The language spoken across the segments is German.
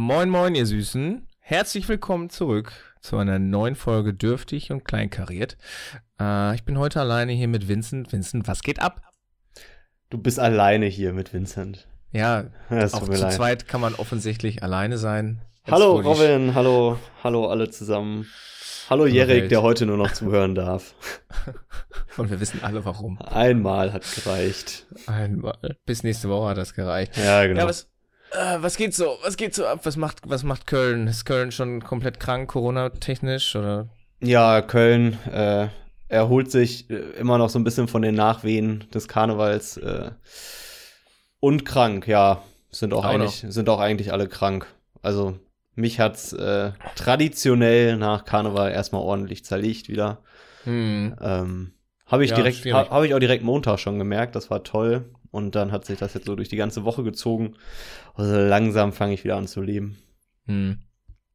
Moin, moin, ihr Süßen. Herzlich willkommen zurück zu einer neuen Folge Dürftig und Kleinkariert. Äh, ich bin heute alleine hier mit Vincent. Vincent, was geht ab? Du bist alleine hier mit Vincent. Ja, auch zu leid. zweit kann man offensichtlich alleine sein. Jetzt hallo Robin, hallo, hallo alle zusammen. Hallo Jerik, der heute nur noch zuhören darf. Und wir wissen alle warum. Einmal hat gereicht. Einmal. Bis nächste Woche hat das gereicht. Ja, genau. Ja, was, äh, was geht so? Was geht so ab? Was macht, was macht Köln? Ist Köln schon komplett krank, Corona-technisch, oder? Ja, Köln äh, erholt sich äh, immer noch so ein bisschen von den Nachwehen des Karnevals. Äh, und krank, ja. Sind auch, auch eigentlich, sind auch eigentlich alle krank. Also mich hat's äh, traditionell nach Karneval erstmal ordentlich zerlegt wieder. Hm. Ähm, habe ich ja, direkt, ha, habe ich auch direkt Montag schon gemerkt. Das war toll. Und dann hat sich das jetzt so durch die ganze Woche gezogen. Also langsam fange ich wieder an zu leben. Hm.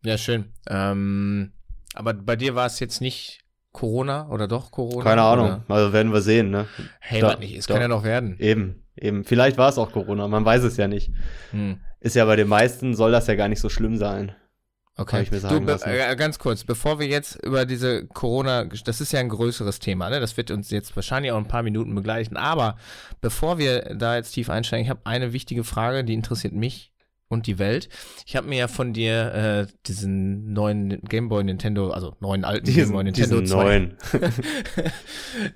Ja, schön. Ähm, aber bei dir war es jetzt nicht Corona oder doch Corona? Keine Ahnung. Oder? Also werden wir sehen, ne? Hey, da, nicht, es da, kann ja noch werden. Eben, eben. Vielleicht war es auch Corona, man weiß es ja nicht. Hm. Ist ja bei den meisten soll das ja gar nicht so schlimm sein. Okay. Du, äh, ganz kurz, bevor wir jetzt über diese Corona, das ist ja ein größeres Thema, ne? Das wird uns jetzt wahrscheinlich auch ein paar Minuten begleichen. Aber bevor wir da jetzt tief einsteigen, ich habe eine wichtige Frage, die interessiert mich und die Welt. Ich habe mir ja von dir äh, diesen neuen Gameboy Nintendo, also neuen alten diesen, Gameboy Nintendo diesen 2, neuen.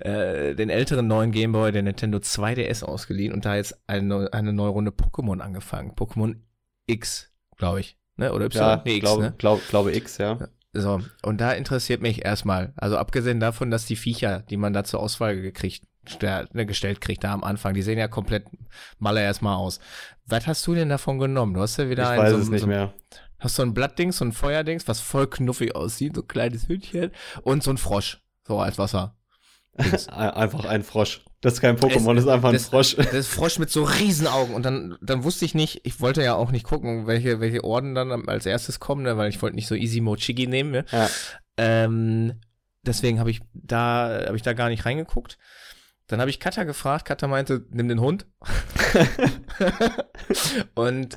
äh, den älteren neuen Gameboy, der Nintendo 2DS ausgeliehen und da jetzt eine, eine neue Runde Pokémon angefangen. Pokémon X, glaube ich. Ne? Oder Y? Ja, nee, X, glaube, ne? glaub, glaube X, ja. So, und da interessiert mich erstmal, also abgesehen davon, dass die Viecher, die man da zur Auswahl gekriegt, ne, gestellt kriegt da am Anfang, die sehen ja komplett maler erstmal aus. Was hast du denn davon genommen? Du hast ja wieder ich einen, weiß so, es nicht so, mehr. Hast so ein Blattdings, so ein Feuerdings, was voll knuffig aussieht, so ein kleines Hündchen und so ein Frosch, so als Wasser. einfach ein Frosch. Das ist kein Pokémon, das ist einfach ein das, Frosch. Das ist Frosch mit so Riesenaugen. Und dann, dann wusste ich nicht, ich wollte ja auch nicht gucken, welche, welche Orden dann als erstes kommen, ne, weil ich wollte nicht so Easy Mochigi nehmen. Ne? Ja. Ähm, deswegen habe ich da, habe ich da gar nicht reingeguckt. Dann habe ich Katha gefragt. Katha meinte, nimm den Hund. und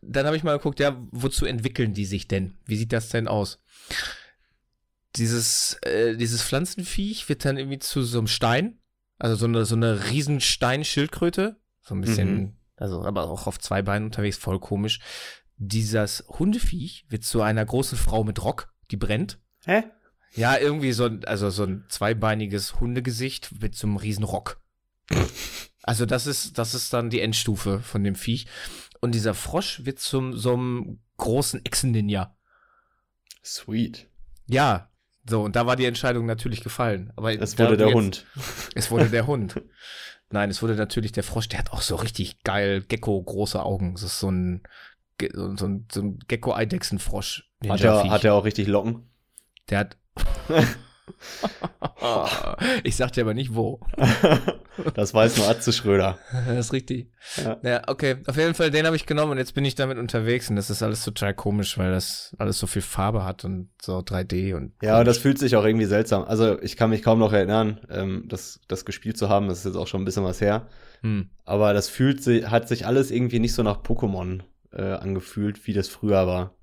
dann habe ich mal geguckt, ja, wozu entwickeln die sich denn? Wie sieht das denn aus? Dieses, äh, dieses Pflanzenviech wird dann irgendwie zu so einem Stein also so eine, so eine riesen Steinschildkröte. So ein bisschen, mhm. also aber auch auf zwei Beinen unterwegs, voll komisch. Dieses Hundeviech wird zu einer großen Frau mit Rock, die brennt. Hä? Ja, irgendwie so, also so ein zweibeiniges Hundegesicht wird zum riesen Rock. also das ist, das ist dann die Endstufe von dem Viech. Und dieser Frosch wird zum so einem großen Echsen-Ninja. Sweet. Ja, so, und da war die Entscheidung natürlich gefallen. Aber es wurde der jetzt, Hund. Es wurde der Hund. Nein, es wurde natürlich der Frosch. Der hat auch so richtig geil Gecko große Augen. Das ist so ein, so ein, so ein Gecko-Eidechsenfrosch. Hat er, hat er auch richtig Locken? Der hat. ich sag dir aber nicht wo. das weiß nur Atze Schröder. Das ist richtig. Ja. ja, okay. Auf jeden Fall, den habe ich genommen und jetzt bin ich damit unterwegs und das ist alles total komisch, weil das alles so viel Farbe hat und so 3D und. Ja, und das fühlt sich auch irgendwie seltsam. Also ich kann mich kaum noch erinnern, ähm, das, das gespielt zu haben. Das ist jetzt auch schon ein bisschen was her. Hm. Aber das fühlt sich, hat sich alles irgendwie nicht so nach Pokémon äh, angefühlt, wie das früher war.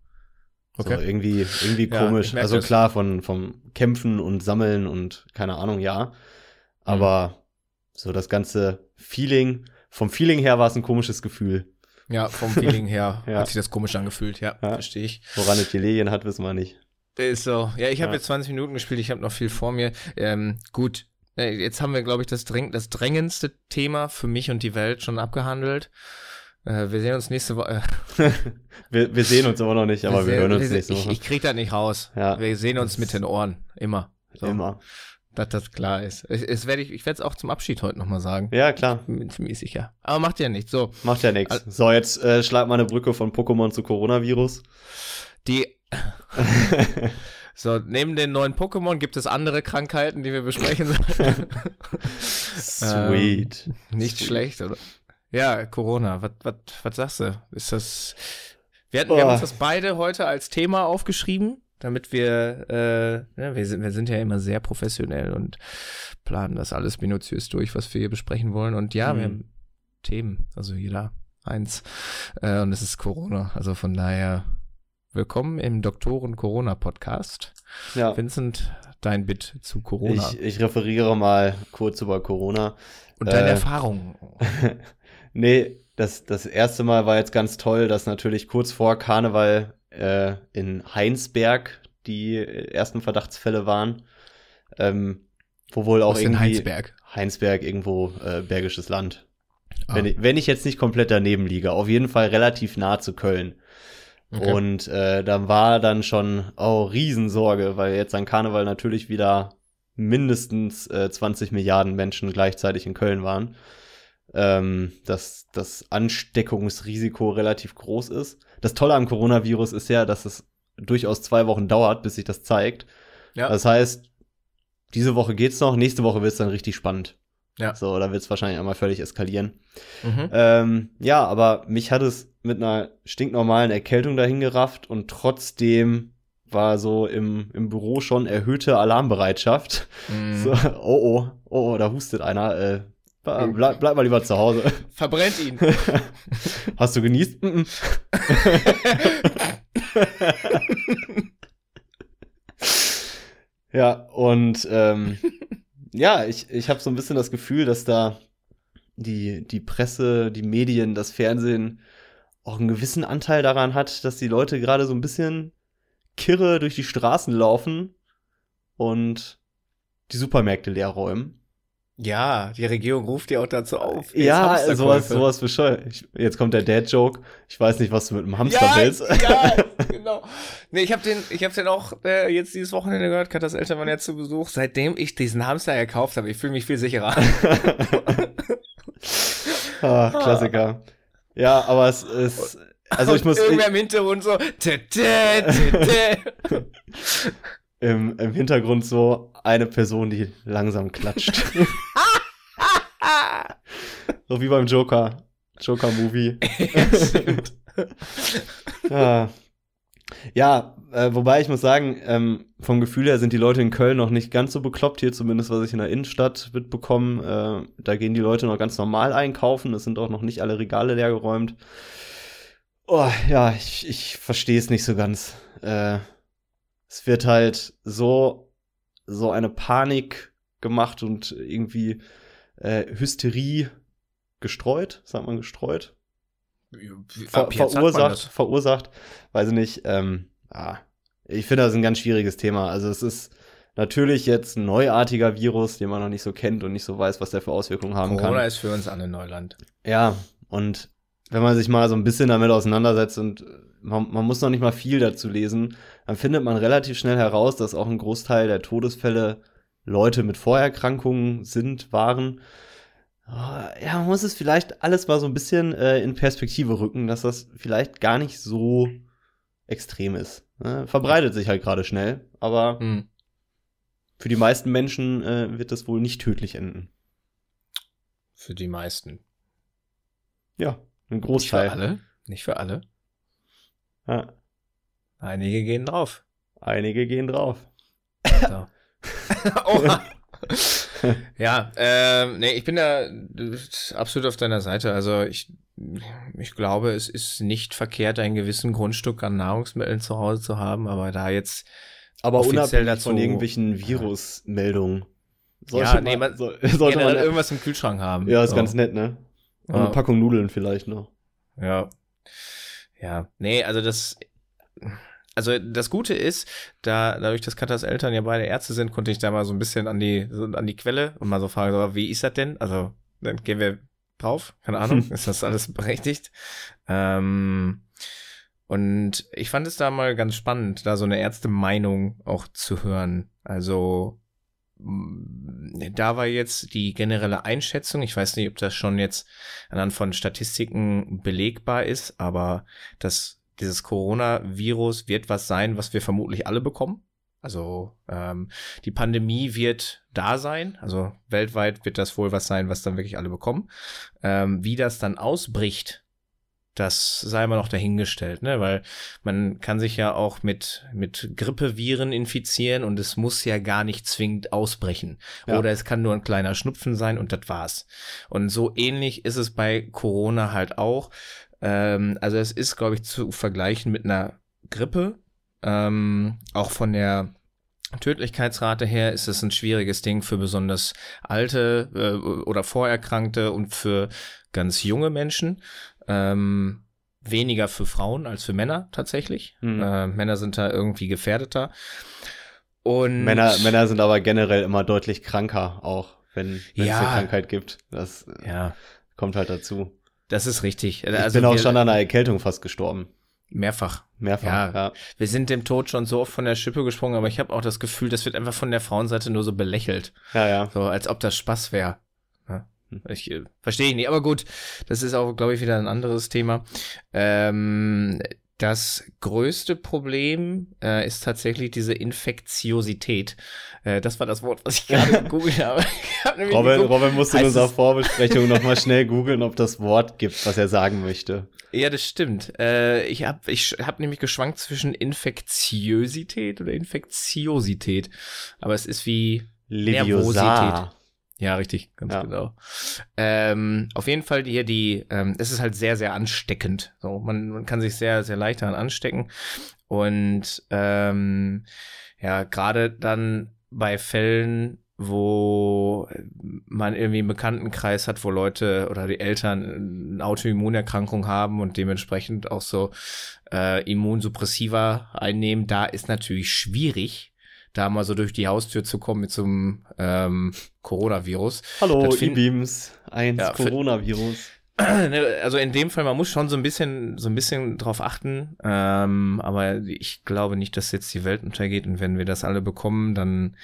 Okay. So, irgendwie, irgendwie komisch. Ja, also das. klar, von, vom Kämpfen und Sammeln und keine Ahnung, ja. Aber mhm. so das ganze Feeling, vom Feeling her war es ein komisches Gefühl. Ja, vom Feeling her ja. hat sich das komisch angefühlt, ja, ja. verstehe ich. Woran es gelegen hat, wissen wir nicht. Ist so. Ja, ich habe ja. jetzt 20 Minuten gespielt, ich habe noch viel vor mir. Ähm, gut, äh, jetzt haben wir, glaube ich, das, dräng das drängendste Thema für mich und die Welt schon abgehandelt. Äh, wir sehen uns nächste Woche. wir, wir sehen uns aber noch nicht, aber wir, wir hören uns wir, nächste Woche. Ich, ich krieg das nicht raus. Ja. Wir sehen uns mit den Ohren. Immer. So. Immer. Dass das klar ist. Es, es werd ich ich werde es auch zum Abschied heute nochmal sagen. Ja, klar. Bin ziemlich sicher. Aber macht ja nichts. So. Macht ja nichts. So, jetzt äh, schlag mal eine Brücke von Pokémon zu Coronavirus. Die. So, neben den neuen Pokémon gibt es andere Krankheiten, die wir besprechen sollen. Sweet. Ähm, nicht Sweet. schlecht, oder? Ja, Corona. Was, was, was sagst du? Ist das. Wir, hatten, wir haben uns das beide heute als Thema aufgeschrieben, damit wir, äh, ja, wir, sind, wir sind ja immer sehr professionell und planen das alles minutiös durch, was wir hier besprechen wollen. Und ja, mhm. wir haben Themen, also jeder eins. Äh, und es ist Corona. Also von daher Willkommen im Doktoren Corona Podcast. Ja. Vincent, dein Bit zu Corona. Ich, ich referiere mal kurz über Corona. Und deine äh, Erfahrungen. nee, das, das erste Mal war jetzt ganz toll, dass natürlich kurz vor Karneval äh, in Heinsberg die ersten Verdachtsfälle waren. Ähm, wo wohl auch Was irgendwie. Heinsberg? Heinsberg, irgendwo äh, Bergisches Land. Ah. Wenn, ich, wenn ich jetzt nicht komplett daneben liege. Auf jeden Fall relativ nah zu Köln. Okay. Und äh, dann war dann schon, oh, Riesensorge, weil jetzt an Karneval natürlich wieder mindestens äh, 20 Milliarden Menschen gleichzeitig in Köln waren. Ähm, dass das Ansteckungsrisiko relativ groß ist. Das Tolle am Coronavirus ist ja, dass es durchaus zwei Wochen dauert, bis sich das zeigt. Ja. Das heißt, diese Woche geht's noch, nächste Woche wird's dann richtig spannend. Ja. So, da wird's wahrscheinlich einmal völlig eskalieren. Mhm. Ähm, ja, aber mich hat es mit einer stinknormalen Erkältung dahin gerafft und trotzdem war so im, im Büro schon erhöhte Alarmbereitschaft. Mhm. So, oh, oh, oh, oh, da hustet einer. Äh, bleib, bleib mal lieber zu Hause. Verbrennt ihn. Hast du genießt? Mm ja, und ähm, ja, ich, ich habe so ein bisschen das Gefühl, dass da die, die Presse, die Medien, das Fernsehen auch einen gewissen Anteil daran hat, dass die Leute gerade so ein bisschen kirre durch die Straßen laufen und die Supermärkte leer räumen. Ja, die Regierung ruft ja auch dazu auf. Ja, sowas, sowas bescheuert. Ich, jetzt kommt der Dad-Joke. Ich weiß nicht, was du mit dem Hamster ja, willst. Ja, genau. Nee, ich habe den, ich habe den auch äh, jetzt dieses Wochenende gehört. Katas Eltern waren jetzt zu Besuch. Seitdem ich diesen Hamster gekauft habe, ich fühle mich viel sicherer. ah, Klassiker. Ja, aber es ist, also ich muss. Irgendwer im Hintergrund so. Tä, tä, tä, Im, Im Hintergrund so eine Person, die langsam klatscht. so wie beim Joker. Joker-Movie. ja, ja äh, wobei ich muss sagen, ähm, vom Gefühl her sind die Leute in Köln noch nicht ganz so bekloppt, hier zumindest was ich in der Innenstadt mitbekomme. Äh, da gehen die Leute noch ganz normal einkaufen, es sind auch noch nicht alle Regale leergeräumt. Oh, ja, ich, ich verstehe es nicht so ganz. Äh, es wird halt so, so eine Panik gemacht und irgendwie äh, Hysterie gestreut, sagt man gestreut? Ver verursacht, verursacht, weiß ich nicht. Ähm, ah, ich finde, das ist ein ganz schwieriges Thema. Also es ist natürlich jetzt ein neuartiger Virus, den man noch nicht so kennt und nicht so weiß, was der für Auswirkungen haben Corona kann. Corona ist für uns alle Neuland. Ja, und wenn man sich mal so ein bisschen damit auseinandersetzt und man, man muss noch nicht mal viel dazu lesen, dann findet man relativ schnell heraus, dass auch ein Großteil der Todesfälle Leute mit Vorerkrankungen sind, waren. Ah, ja, man muss es vielleicht alles mal so ein bisschen äh, in Perspektive rücken, dass das vielleicht gar nicht so extrem ist. Ne? Verbreitet sich halt gerade schnell, aber hm. für die meisten Menschen äh, wird das wohl nicht tödlich enden. Für die meisten. Ja, ein Großteil. Nicht für alle. Nicht für alle. Ja. Einige gehen drauf. Einige gehen drauf. So. ja, ähm, nee, ich bin da absolut auf deiner Seite. Also ich, ich glaube, es ist nicht verkehrt, einen gewissen Grundstück an Nahrungsmitteln zu Hause zu haben, aber da jetzt aber unabhängig dazu, von irgendwelchen Virusmeldungen. Ja, nee, man so, sollte man irgendwas im Kühlschrank haben. Ja, ist so. ganz nett, ne? Und ja. eine Packung Nudeln vielleicht noch. Ja. Ja, nee, also das, also das Gute ist, da dadurch, dass Katas Eltern ja beide Ärzte sind, konnte ich da mal so ein bisschen an die so an die Quelle und mal so fragen, wie ist das denn? Also dann gehen wir drauf, keine Ahnung, ist das alles berechtigt? Ähm, und ich fand es da mal ganz spannend, da so eine Ärzte-Meinung auch zu hören. Also da war jetzt die generelle Einschätzung, ich weiß nicht, ob das schon jetzt anhand von Statistiken belegbar ist, aber das, dieses Coronavirus wird was sein, was wir vermutlich alle bekommen. Also ähm, die Pandemie wird da sein, also weltweit wird das wohl was sein, was dann wirklich alle bekommen. Ähm, wie das dann ausbricht, das sei mal noch dahingestellt, ne? Weil man kann sich ja auch mit, mit Grippeviren infizieren und es muss ja gar nicht zwingend ausbrechen. Ja. Oder es kann nur ein kleiner Schnupfen sein und das war's. Und so ähnlich ist es bei Corona halt auch. Ähm, also es ist, glaube ich, zu vergleichen mit einer Grippe. Ähm, auch von der Tödlichkeitsrate her ist es ein schwieriges Ding für besonders alte äh, oder Vorerkrankte und für ganz junge Menschen. Ähm, weniger für Frauen als für Männer tatsächlich. Mhm. Äh, Männer sind da irgendwie gefährdeter. Und Männer, Männer sind aber generell immer deutlich kranker, auch wenn es ja, eine Krankheit gibt. Das äh, ja. kommt halt dazu. Das ist richtig. Ich also bin auch schon an einer Erkältung fast gestorben. Mehrfach. Mehrfach, ja, ja. Wir sind dem Tod schon so oft von der Schippe gesprungen, aber ich habe auch das Gefühl, das wird einfach von der Frauenseite nur so belächelt. Ja, ja. So, als ob das Spaß wäre. Hm. Ich äh, verstehe ich nicht, aber gut, das ist auch, glaube ich, wieder ein anderes Thema. Ähm, das größte Problem äh, ist tatsächlich diese Infektiosität. Äh, das war das Wort, was ich gerade gegoogelt habe. Robin, Robin musste in unserer Vorbesprechung nochmal schnell googeln, ob das Wort gibt, was er sagen möchte. Ja, das stimmt. Äh, ich habe ich hab nämlich geschwankt zwischen Infektiosität oder Infektiosität. Aber es ist wie Leviosa. Nervosität. Ja, richtig, ganz ja. genau. Ähm, auf jeden Fall hier die, ähm, es ist halt sehr, sehr ansteckend. So, man, man kann sich sehr, sehr leicht daran anstecken. Und ähm, ja, gerade dann bei Fällen, wo man irgendwie einen Bekanntenkreis hat, wo Leute oder die Eltern eine Autoimmunerkrankung haben und dementsprechend auch so äh, Immunsuppressiva einnehmen, da ist natürlich schwierig, da mal so durch die Haustür zu kommen mit so einem ähm, Coronavirus. Hallo, E-Beams, eins ja, Coronavirus. Ne, also in dem Fall, man muss schon so ein bisschen, so ein bisschen drauf achten. Ähm, aber ich glaube nicht, dass jetzt die Welt untergeht. Und wenn wir das alle bekommen, dann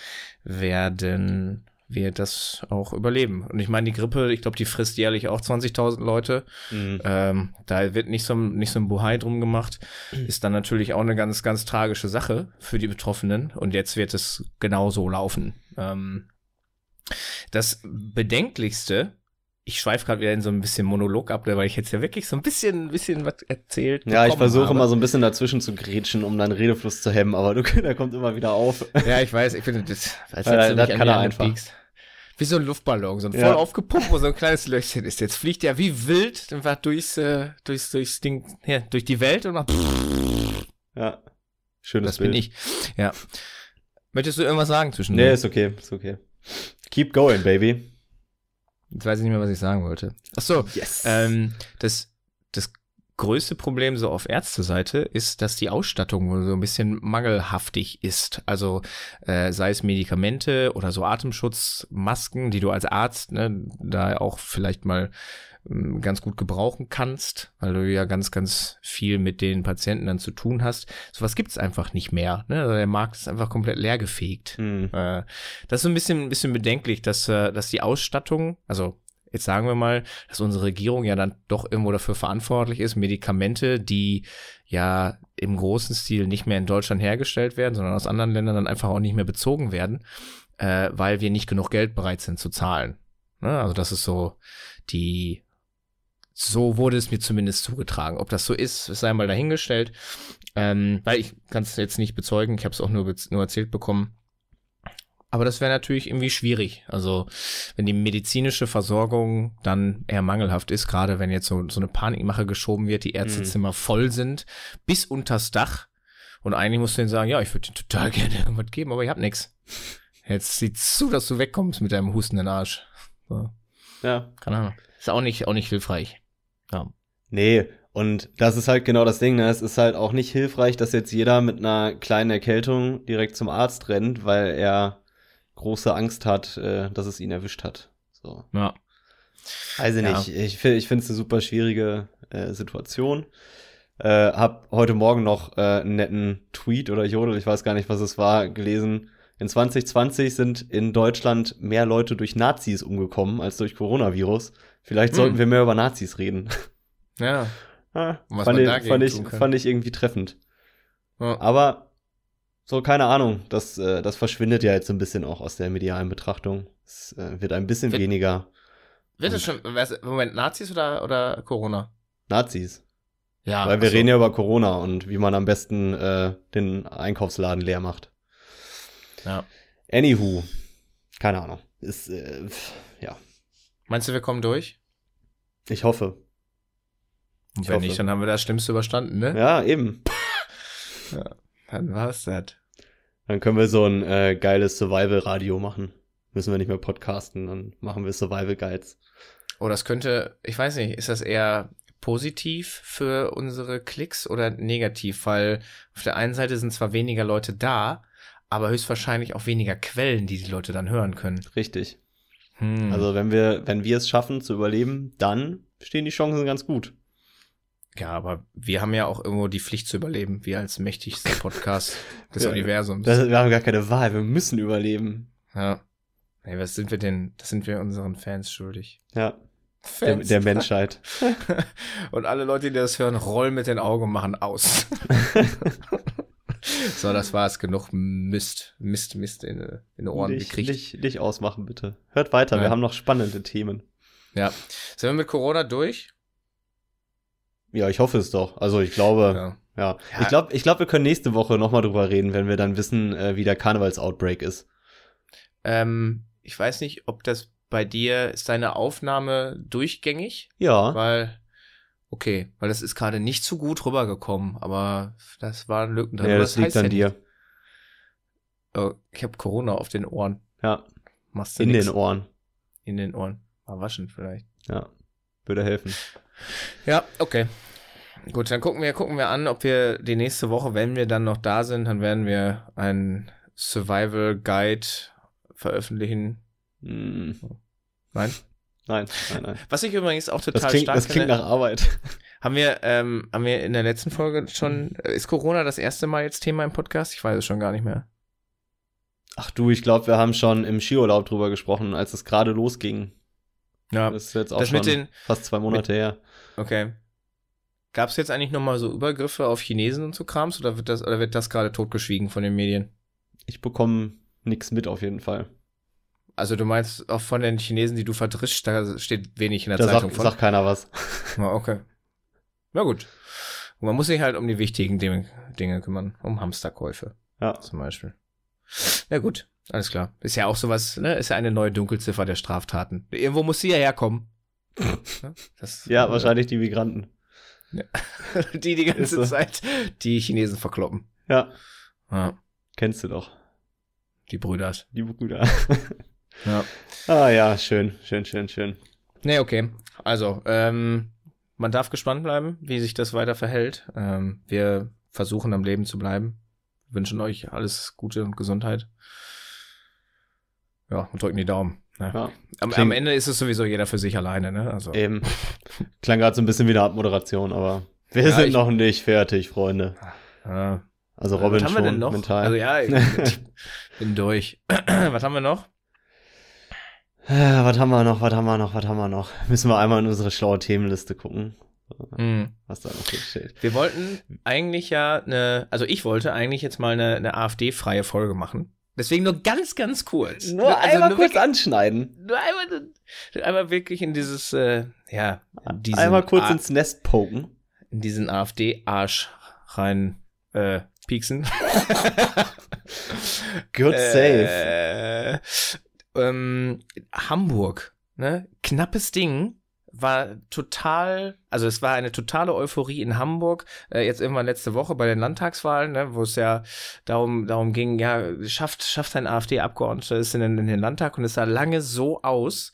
werden wir das auch überleben. Und ich meine, die Grippe, ich glaube, die frisst jährlich auch 20.000 Leute. Mhm. Ähm, da wird nicht so, nicht so ein Buhai drum gemacht. Mhm. Ist dann natürlich auch eine ganz, ganz tragische Sache für die Betroffenen. Und jetzt wird es genauso laufen. Ähm, das Bedenklichste ich schweife gerade wieder in so ein bisschen Monolog ab, weil ich jetzt ja wirklich so ein bisschen, ein bisschen was erzählt. Ja, ich versuche immer so ein bisschen dazwischen zu grätschen, um deinen Redefluss zu hemmen, aber du, der kommt immer wieder auf. Ja, ich weiß, ich finde das, als ja, das kann er einfach. Piekst. Wie so ein Luftballon, so ein ja. voll aufgepumpt, wo so ein kleines Löchchen ist. Jetzt fliegt er wie wild einfach durchs, äh, durchs, durchs Ding, ja, durch die Welt und macht. Ja. Schönes Das Bild. bin ich. Ja. Möchtest du irgendwas sagen zwischen Nee, ist okay, ist okay. Keep going, baby. Jetzt weiß ich nicht mehr, was ich sagen wollte. Ach so, yes. ähm, das, das größte Problem so auf Ärzteseite ist, dass die Ausstattung wohl so ein bisschen mangelhaftig ist. Also äh, sei es Medikamente oder so Atemschutzmasken, die du als Arzt ne, da auch vielleicht mal ganz gut gebrauchen kannst, weil du ja ganz, ganz viel mit den Patienten dann zu tun hast. Sowas gibt's einfach nicht mehr. Ne? Also der Markt ist einfach komplett leergefegt. Mhm. Das ist so ein bisschen, ein bisschen bedenklich, dass, äh, dass die Ausstattung, also jetzt sagen wir mal, dass unsere Regierung ja dann doch irgendwo dafür verantwortlich ist, Medikamente, die ja im großen Stil nicht mehr in Deutschland hergestellt werden, sondern aus anderen Ländern dann einfach auch nicht mehr bezogen werden, äh, weil wir nicht genug Geld bereit sind zu zahlen. Ne? Also das ist so die so wurde es mir zumindest zugetragen. Ob das so ist, sei mal dahingestellt. Ähm, weil ich kann es jetzt nicht bezeugen, ich habe es auch nur, nur erzählt bekommen. Aber das wäre natürlich irgendwie schwierig. Also wenn die medizinische Versorgung dann eher mangelhaft ist, gerade wenn jetzt so, so eine Panikmache geschoben wird, die Ärztezimmer mhm. voll sind, bis unters Dach. Und eigentlich musst du denen sagen, ja, ich würde dir total gerne irgendwas geben, aber ich hab nix. Jetzt sieh zu, dass du wegkommst mit deinem hustenden Arsch. So. Ja. Keine Ahnung. Ist auch nicht, auch nicht hilfreich. Ja. Nee, und das ist halt genau das Ding, ne? Es ist halt auch nicht hilfreich, dass jetzt jeder mit einer kleinen Erkältung direkt zum Arzt rennt, weil er große Angst hat, äh, dass es ihn erwischt hat. So. Ja. Also nicht. Ja. Ich, ich finde es eine super schwierige äh, Situation. Äh, hab heute Morgen noch äh, einen netten Tweet oder Jodel, ich weiß gar nicht, was es war, gelesen. In 2020 sind in Deutschland mehr Leute durch Nazis umgekommen als durch Coronavirus. Vielleicht hm. sollten wir mehr über Nazis reden. Ja. ah, fand, ich, fand, ich, fand ich irgendwie treffend. Ja. Aber so, keine Ahnung, das, äh, das verschwindet ja jetzt ein bisschen auch aus der medialen Betrachtung. Es äh, wird ein bisschen wird, weniger. Wird es schon, Moment, Nazis oder, oder Corona? Nazis. Ja. Weil wir so. reden ja über Corona und wie man am besten äh, den Einkaufsladen leer macht. Ja. Anywho, keine Ahnung. Ist, äh, ja. Meinst du, wir kommen durch? Ich hoffe. Und wenn hoffe. nicht, dann haben wir das Schlimmste überstanden, ne? Ja, eben. Ja, dann war's das. Dann können wir so ein äh, geiles Survival-Radio machen. Müssen wir nicht mehr podcasten, dann machen wir Survival-Guides. Oh, das könnte, ich weiß nicht, ist das eher positiv für unsere Klicks oder negativ? Weil auf der einen Seite sind zwar weniger Leute da, aber höchstwahrscheinlich auch weniger Quellen, die die Leute dann hören können. Richtig. Hm. Also wenn wir, wenn wir es schaffen zu überleben, dann stehen die Chancen ganz gut. Ja, aber wir haben ja auch irgendwo die Pflicht zu überleben, wir als mächtigster Podcast des ja, Universums. Das, wir haben gar keine Wahl, wir müssen überleben. Ja. Hey, was sind wir denn? Das sind wir unseren Fans schuldig. Ja. Fans. Der, der Menschheit. und alle Leute, die das hören, rollen mit den Augen und machen aus. so, das war's. Genug Mist, Mist, Mist in, in den Ohren nicht, gekriegt. Nicht, nicht ausmachen, bitte. Hört weiter, ja. wir haben noch spannende Themen. Ja. Sind wir mit Corona durch? Ja, ich hoffe es doch. Also ich glaube, ja. ja. Ich glaube, ich glaube, wir können nächste Woche nochmal drüber reden, wenn wir dann wissen, äh, wie der Karnevals-Outbreak ist. Ähm, ich weiß nicht, ob das bei dir ist deine Aufnahme durchgängig? Ja. Weil, okay, weil das ist gerade nicht so gut rübergekommen, aber das waren Lücken drin. Ja, das, das liegt an dir. Oh, ich habe Corona auf den Ohren. Ja. Machst du In nix? den Ohren. In den Ohren. Mal waschen vielleicht. Ja. Würde helfen. Ja, okay. Gut, dann gucken wir, gucken wir an, ob wir die nächste Woche, wenn wir dann noch da sind, dann werden wir einen Survival Guide veröffentlichen. Mm. Nein? Nein, nein, nein. Was ich übrigens auch total das klingt, stark Das klingt finde, nach Arbeit. Haben wir, ähm, haben wir in der letzten Folge schon, ist Corona das erste Mal jetzt Thema im Podcast? Ich weiß es schon gar nicht mehr. Ach du, ich glaube, wir haben schon im Skiurlaub drüber gesprochen, als es gerade losging. Ja. Das ist jetzt auch schon den, fast zwei Monate mit, her. Okay. Gab es jetzt eigentlich nochmal so Übergriffe auf Chinesen und so Krams oder wird das, oder wird das gerade totgeschwiegen von den Medien? Ich bekomme nichts mit auf jeden Fall. Also du meinst auch von den Chinesen, die du verdrischst, da steht wenig in der da Zeitung sagt, von? sagt keiner was. Na, okay. Na gut. Und man muss sich halt um die wichtigen Dinge, Dinge kümmern, um Hamsterkäufe. Ja. Zum Beispiel. Na gut, alles klar. Ist ja auch sowas, ne? Ist ja eine neue Dunkelziffer der Straftaten. Irgendwo muss sie ja herkommen. das, ja, äh, wahrscheinlich die Migranten. Ja. die die ganze Zeit die Chinesen verkloppen. Ja. ja. Kennst du doch. Die Brüder. Die Brüder. ja. Ah ja, schön, schön, schön, schön. Nee, okay. Also, ähm, man darf gespannt bleiben, wie sich das weiter verhält. Ähm, wir versuchen am Leben zu bleiben. Wünschen euch alles Gute und Gesundheit. Ja, und drücken die Daumen. Ne? Ja. Am, am, Ende ist es sowieso jeder für sich alleine, ne? Also. Eben. Klang gerade so ein bisschen wie eine Abmoderation, aber wir ja, sind noch nicht fertig, Freunde. Ja. Also Robin Was haben schon wir denn noch? mental. Also ja, ich bin durch. Was haben wir noch? Äh, was haben wir noch? Was haben wir noch? Was haben wir noch? Müssen wir einmal in unsere schlaue Themenliste gucken. Mhm. Was da noch steht. Wir wollten eigentlich ja eine, also ich wollte eigentlich jetzt mal eine, eine AfD-freie Folge machen. Deswegen nur ganz, ganz kurz. Nur also einmal nur kurz wirklich, anschneiden. Nur einmal, einmal wirklich in dieses, äh, ja, in einmal kurz A ins Nest poken. In diesen AfD-Arsch rein äh, pieksen. Good save. Äh, ähm, Hamburg, ne? Knappes Ding war total, also es war eine totale Euphorie in Hamburg, äh, jetzt irgendwann letzte Woche bei den Landtagswahlen, ne, wo es ja darum, darum ging, ja, schafft, schafft ein AfD-Abgeordneter es in, in, den Landtag und es sah lange so aus,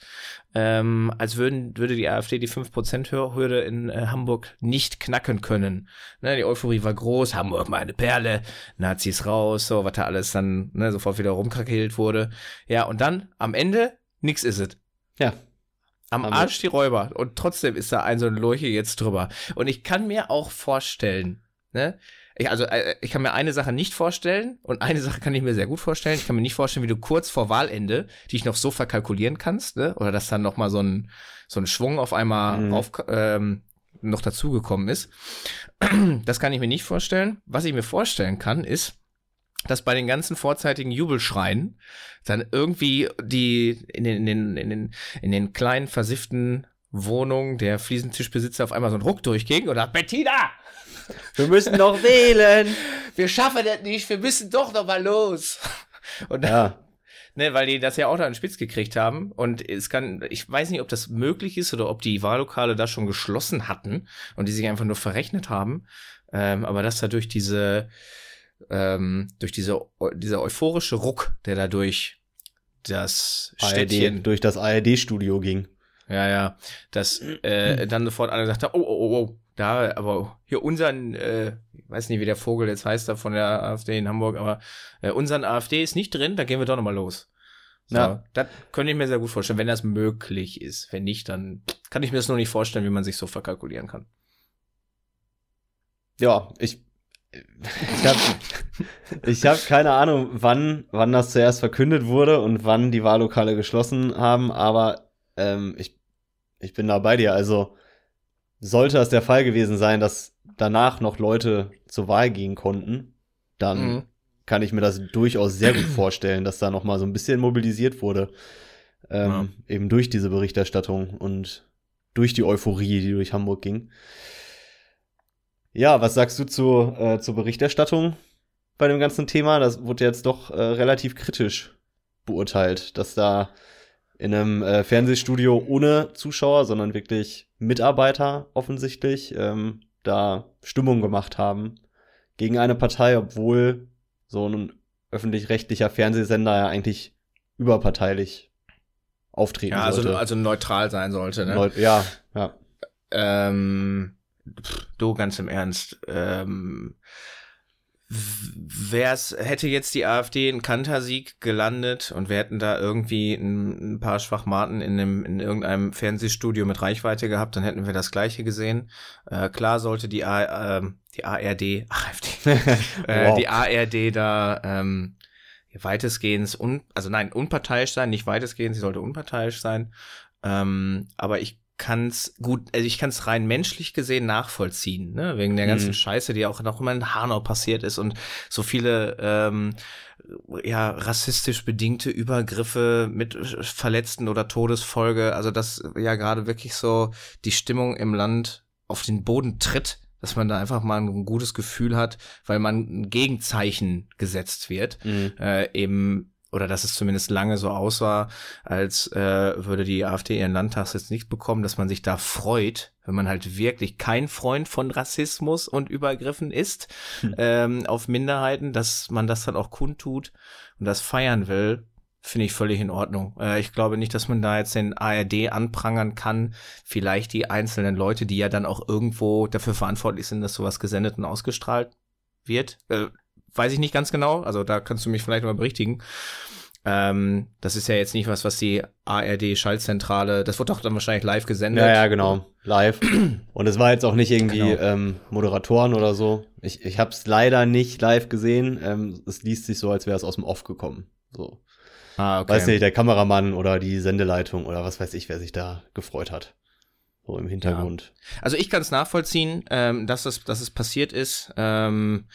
ähm, als würden, würde die AfD die 5%-Hürde in äh, Hamburg nicht knacken können. Ne, die Euphorie war groß, Hamburg meine Perle, Nazis raus, so, was da alles dann ne, sofort wieder rumkrakelt wurde. Ja, und dann am Ende, nix ist es. Ja. Am Arsch die Räuber. Und trotzdem ist da ein so ein Lurche jetzt drüber. Und ich kann mir auch vorstellen, ne? Ich, also, äh, ich kann mir eine Sache nicht vorstellen und eine Sache kann ich mir sehr gut vorstellen. Ich kann mir nicht vorstellen, wie du kurz vor Wahlende dich noch so verkalkulieren kannst, ne? Oder dass dann noch mal so ein, so ein Schwung auf einmal mhm. auf, ähm, noch dazugekommen ist. Das kann ich mir nicht vorstellen. Was ich mir vorstellen kann, ist, dass bei den ganzen vorzeitigen Jubelschreien dann irgendwie die in den, in den, in den, in den kleinen versifften Wohnungen der Fliesentischbesitzer auf einmal so ein Ruck durchging oder Bettina! Wir müssen noch wählen! Wir schaffen das nicht, wir müssen doch noch mal los! Und ja. ne, weil die das ja auch da in Spitz gekriegt haben. Und es kann, ich weiß nicht, ob das möglich ist oder ob die Wahllokale da schon geschlossen hatten und die sich einfach nur verrechnet haben. Ähm, aber dass da durch diese, ähm, durch diese, dieser euphorische Ruck, der dadurch das Städtchen ARD, durch das ARD-Studio ging. Ja, ja, dass äh, dann sofort alle gesagt haben, oh, oh, oh, oh, da, aber hier unseren, äh, ich weiß nicht, wie der Vogel jetzt heißt da von der AfD in Hamburg, aber äh, unseren AfD ist nicht drin, da gehen wir doch nochmal los. So, ja. Das könnte ich mir sehr gut vorstellen, wenn das möglich ist. Wenn nicht, dann kann ich mir das nur nicht vorstellen, wie man sich so verkalkulieren kann. Ja, ich, ich habe ich hab keine Ahnung, wann, wann das zuerst verkündet wurde und wann die Wahllokale geschlossen haben, aber ähm, ich, ich bin da bei dir. Also sollte es der Fall gewesen sein, dass danach noch Leute zur Wahl gehen konnten, dann mhm. kann ich mir das durchaus sehr gut vorstellen, dass da noch mal so ein bisschen mobilisiert wurde, ähm, ja. eben durch diese Berichterstattung und durch die Euphorie, die durch Hamburg ging. Ja, was sagst du zu, äh, zur Berichterstattung bei dem ganzen Thema? Das wurde jetzt doch äh, relativ kritisch beurteilt, dass da in einem äh, Fernsehstudio ohne Zuschauer, sondern wirklich Mitarbeiter offensichtlich ähm, da Stimmung gemacht haben gegen eine Partei, obwohl so ein öffentlich-rechtlicher Fernsehsender ja eigentlich überparteilich auftreten ja, also, sollte. also neutral sein sollte, ne? Neut ja, ja. Ähm, du ganz im Ernst. Ähm, wär's, hätte jetzt die AfD in Kantersieg gelandet und wir hätten da irgendwie ein, ein, paar Schwachmaten in, einem, in irgendeinem Fernsehstudio mit Reichweite gehabt, dann hätten wir das Gleiche gesehen. Äh, klar sollte die, A, äh, die ARD, AfD, äh, wow. die ARD da ähm, weitestgehend, un, also nein, unparteiisch sein, nicht weitestgehend, sie sollte unparteiisch sein. Ähm, aber ich kann es gut, also ich kann es rein menschlich gesehen nachvollziehen, ne? wegen der ganzen mhm. Scheiße, die auch noch immer in Hanau passiert ist und so viele ähm, ja rassistisch bedingte Übergriffe mit Verletzten oder Todesfolge, also dass ja gerade wirklich so die Stimmung im Land auf den Boden tritt, dass man da einfach mal ein gutes Gefühl hat, weil man ein Gegenzeichen gesetzt wird, mhm. äh, eben oder dass es zumindest lange so aussah, als äh, würde die AfD ihren Landtagssitz nicht bekommen, dass man sich da freut, wenn man halt wirklich kein Freund von Rassismus und Übergriffen ist hm. ähm, auf Minderheiten, dass man das dann auch kundtut und das feiern will, finde ich völlig in Ordnung. Äh, ich glaube nicht, dass man da jetzt den ARD anprangern kann. Vielleicht die einzelnen Leute, die ja dann auch irgendwo dafür verantwortlich sind, dass sowas gesendet und ausgestrahlt wird. Äh, weiß ich nicht ganz genau. Also da kannst du mich vielleicht mal berichtigen. Ähm, das ist ja jetzt nicht was, was die ARD-Schaltzentrale, das wird doch dann wahrscheinlich live gesendet. Ja, ja, genau, live. Und es war jetzt auch nicht irgendwie genau. ähm, Moderatoren oder so. Ich, ich habe es leider nicht live gesehen. Ähm, es liest sich so, als wäre es aus dem Off gekommen. So. Ah, okay. Weiß nicht, der Kameramann oder die Sendeleitung oder was weiß ich, wer sich da gefreut hat. So im Hintergrund. Ja. Also ich kann es nachvollziehen, ähm, dass, es, dass es passiert ist. Ähm,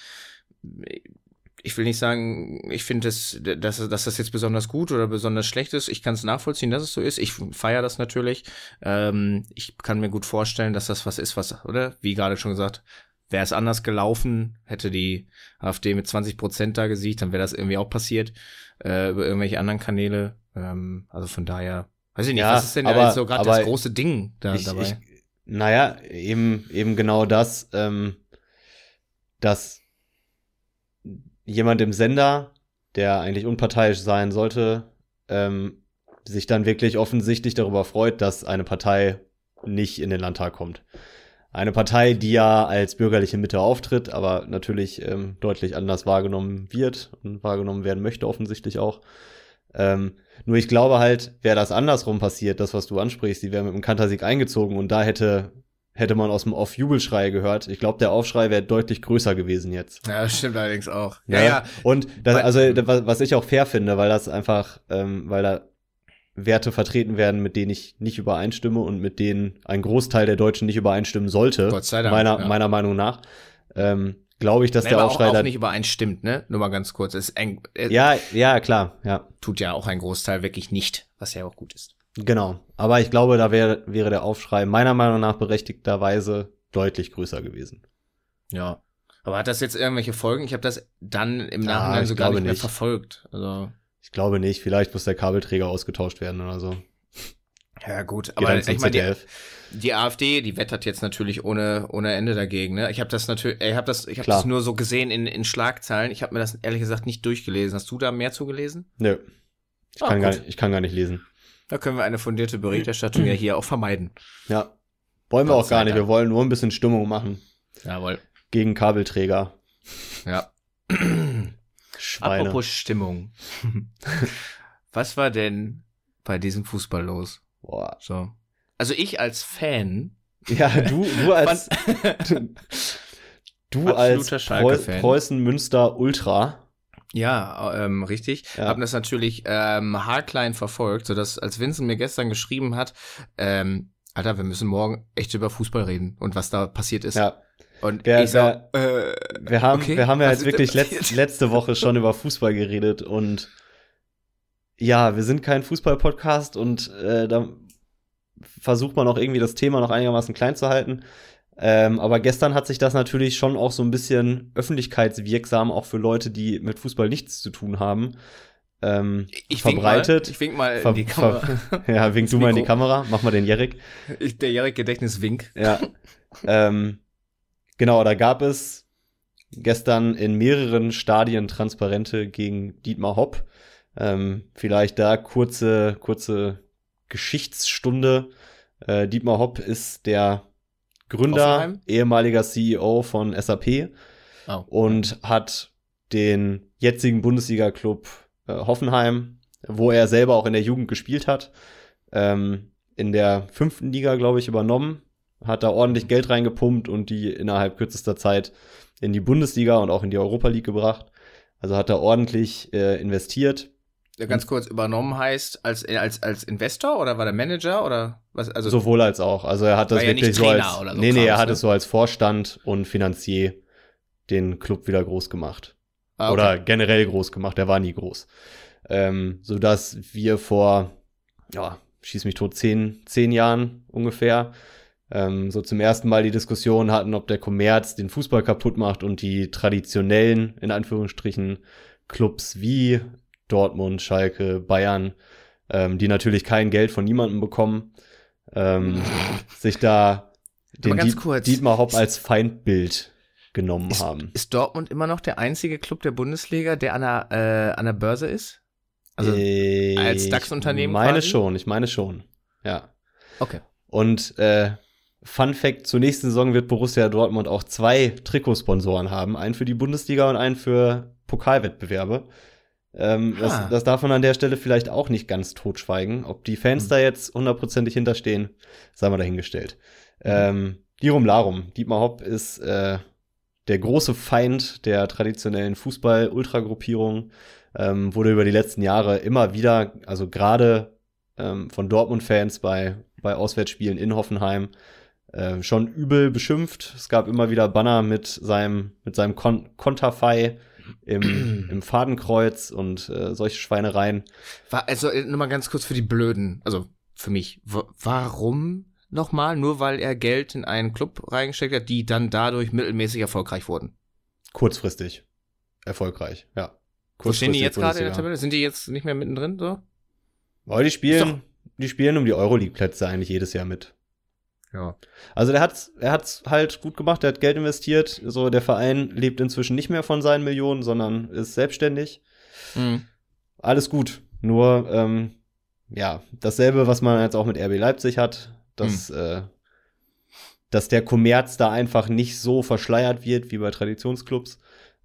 ich will nicht sagen, ich finde, das, dass, dass das jetzt besonders gut oder besonders schlecht ist. Ich kann es nachvollziehen, dass es so ist. Ich feiere das natürlich. Ähm, ich kann mir gut vorstellen, dass das was ist, was, oder? Wie gerade schon gesagt, wäre es anders gelaufen, hätte die AfD mit 20 Prozent da gesiegt, dann wäre das irgendwie auch passiert äh, über irgendwelche anderen Kanäle. Ähm, also von daher, weiß ich nicht, ja, was ist denn aber, so gerade das große Ding da ich, dabei? Ich, naja, eben, eben genau das, ähm, dass jemand im Sender, der eigentlich unparteiisch sein sollte, ähm, sich dann wirklich offensichtlich darüber freut, dass eine Partei nicht in den Landtag kommt. Eine Partei, die ja als bürgerliche Mitte auftritt, aber natürlich ähm, deutlich anders wahrgenommen wird und wahrgenommen werden möchte, offensichtlich auch. Ähm, nur ich glaube halt, wäre das andersrum passiert, das, was du ansprichst, die wäre mit dem Kantersieg eingezogen und da hätte hätte man aus dem Off Jubelschrei gehört. Ich glaube, der Aufschrei wäre deutlich größer gewesen jetzt. Ja, das stimmt allerdings auch. Ja, ja. Und das, also was ich auch fair finde, weil das einfach, ähm, weil da Werte vertreten werden, mit denen ich nicht übereinstimme und mit denen ein Großteil der Deutschen nicht übereinstimmen sollte. Gott sei Dank. Meiner, ja. meiner Meinung nach. Ähm, glaube ich, dass nee, der Aufschrei auch, auch nicht übereinstimmt, ne? Nur mal ganz kurz. Es ist eng, äh, ja, ja, klar, ja. Tut ja auch ein Großteil wirklich nicht, was ja auch gut ist. Genau. Aber ich glaube, da wär, wäre der Aufschrei meiner Meinung nach berechtigterweise deutlich größer gewesen. Ja. Aber hat das jetzt irgendwelche Folgen? Ich habe das dann im Nachhinein ja, so gar nicht mehr nicht. verfolgt. Also ich glaube nicht. Vielleicht muss der Kabelträger ausgetauscht werden oder so. Ja gut, aber ich meine, Die AfD, die wettert jetzt natürlich ohne, ohne Ende dagegen. Ne? Ich habe das natürlich, ich habe das, ich habe das nur so gesehen in, in Schlagzeilen. Ich habe mir das ehrlich gesagt nicht durchgelesen. Hast du da mehr zugelesen? Nö. Ich, ah, kann, gar nicht, ich kann gar nicht lesen. Da können wir eine fundierte Berichterstattung ja hier auch vermeiden. Ja. Wollen wir auch gar nicht. Wir wollen nur ein bisschen Stimmung machen. Jawohl. Gegen Kabelträger. Ja. Schweine. Apropos Stimmung. Was war denn bei diesem Fußball los? Boah. So. Also ich als Fan. Ja, du, du als. du als Preu Preußen Münster Ultra. Ja, ähm, richtig. Ja. Haben das natürlich ähm, haarklein verfolgt, sodass als Vincent mir gestern geschrieben hat, ähm, Alter, wir müssen morgen echt über Fußball reden und was da passiert ist. Ja. Und wir, ich so, äh, wir haben, okay, wir haben ja jetzt wirklich letzt, letzte Woche schon über Fußball geredet und ja, wir sind kein Fußball-Podcast und äh, da versucht man auch irgendwie das Thema noch einigermaßen klein zu halten. Ähm, aber gestern hat sich das natürlich schon auch so ein bisschen öffentlichkeitswirksam auch für Leute, die mit Fußball nichts zu tun haben, ähm, ich verbreitet. Wink mal, ich wink mal in die Kamera. ja, wink du mal in die Kamera. Mach mal den Jerik. der Jerik Gedächtniswink. Ja. ähm, genau, da gab es gestern in mehreren Stadien Transparente gegen Dietmar Hopp. Ähm, vielleicht da kurze, kurze Geschichtsstunde. Äh, Dietmar Hopp ist der Gründer, Offenheim? ehemaliger CEO von SAP oh. und hat den jetzigen Bundesliga-Club äh, Hoffenheim, wo er selber auch in der Jugend gespielt hat, ähm, in der fünften Liga, glaube ich, übernommen, hat da ordentlich. Geld reingepumpt und die innerhalb kürzester Zeit in die Bundesliga und auch in die Europa League gebracht. Also hat er ordentlich äh, investiert ganz kurz übernommen heißt als als als Investor oder war der Manager oder was also sowohl als auch. Also er hat das wirklich so als so nee nee er hat ne? es so als Vorstand und Finanzier den Club wieder groß gemacht. Ah, okay. oder generell groß gemacht. Er war nie groß. Ähm, so dass wir vor ja schieß mich tot zehn zehn Jahren ungefähr ähm, so zum ersten Mal die Diskussion hatten ob der Kommerz den Fußball kaputt macht und die traditionellen in Anführungsstrichen Clubs wie Dortmund, Schalke, Bayern, ähm, die natürlich kein Geld von niemandem bekommen, ähm, sich da den Diet kurz, Dietmar Hopp als Feindbild genommen ist, haben. Ist Dortmund immer noch der einzige Club der Bundesliga, der an der, äh, an der Börse ist? Also ich als DAX-Unternehmen? Ich meine quasi? schon, ich meine schon. Ja. Okay. Und äh, Fun Fact: Zur nächsten Saison wird Borussia Dortmund auch zwei Trikotsponsoren haben. Einen für die Bundesliga und einen für Pokalwettbewerbe. Ähm, das, das, darf man an der Stelle vielleicht auch nicht ganz totschweigen. Ob die Fans mhm. da jetzt hundertprozentig hinterstehen, sei mal dahingestellt. Mhm. Ähm, Lirum Larum, Dietmar Hopp ist äh, der große Feind der traditionellen Fußball-Ultragruppierung, ähm, wurde über die letzten Jahre immer wieder, also gerade ähm, von Dortmund-Fans bei, bei Auswärtsspielen in Hoffenheim, äh, schon übel beschimpft. Es gab immer wieder Banner mit seinem, mit seinem Kon Konterfei im, im Fadenkreuz und äh, solche Schweinereien. War, also äh, nur mal ganz kurz für die Blöden, also für mich, warum nochmal? Nur weil er Geld in einen Club reingesteckt hat, die dann dadurch mittelmäßig erfolgreich wurden? Kurzfristig erfolgreich, ja. Wo stehen die jetzt gerade in der Tabelle? Sind die jetzt nicht mehr mittendrin so? Oh, die spielen, die spielen um die Euroleague-Plätze eigentlich jedes Jahr mit. Ja. Also der hat's, er hat's halt gut gemacht, er hat Geld investiert. So, der Verein lebt inzwischen nicht mehr von seinen Millionen, sondern ist selbstständig. Mhm. Alles gut. Nur, ähm, ja, dasselbe, was man jetzt auch mit RB Leipzig hat, dass, mhm. äh, dass der Kommerz da einfach nicht so verschleiert wird wie bei Traditionsclubs.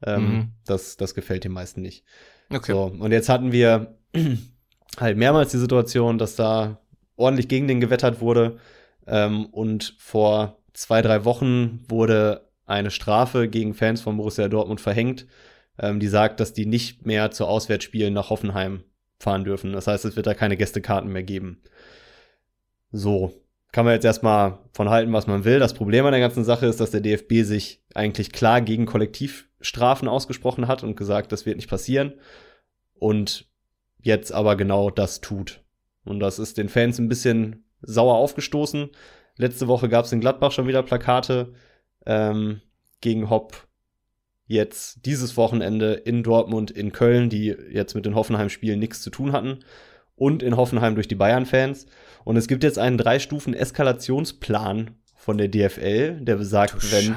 Ähm, mhm. das, das gefällt den meisten nicht. Okay. So, und jetzt hatten wir halt mehrmals die Situation, dass da ordentlich gegen den gewettert wurde. Ähm, und vor zwei, drei Wochen wurde eine Strafe gegen Fans von Borussia Dortmund verhängt, ähm, die sagt, dass die nicht mehr zu Auswärtsspielen nach Hoffenheim fahren dürfen. Das heißt, es wird da keine Gästekarten mehr geben. So, kann man jetzt erstmal von halten, was man will. Das Problem an der ganzen Sache ist, dass der DFB sich eigentlich klar gegen Kollektivstrafen ausgesprochen hat und gesagt, das wird nicht passieren. Und jetzt aber genau das tut. Und das ist den Fans ein bisschen sauer aufgestoßen. Letzte Woche gab es in Gladbach schon wieder Plakate ähm, gegen Hopp. Jetzt dieses Wochenende in Dortmund, in Köln, die jetzt mit den Hoffenheim-Spielen nichts zu tun hatten. und in Hoffenheim durch die Bayern-Fans. Und es gibt jetzt einen drei Stufen Eskalationsplan von der DFL, der besagt, wenn,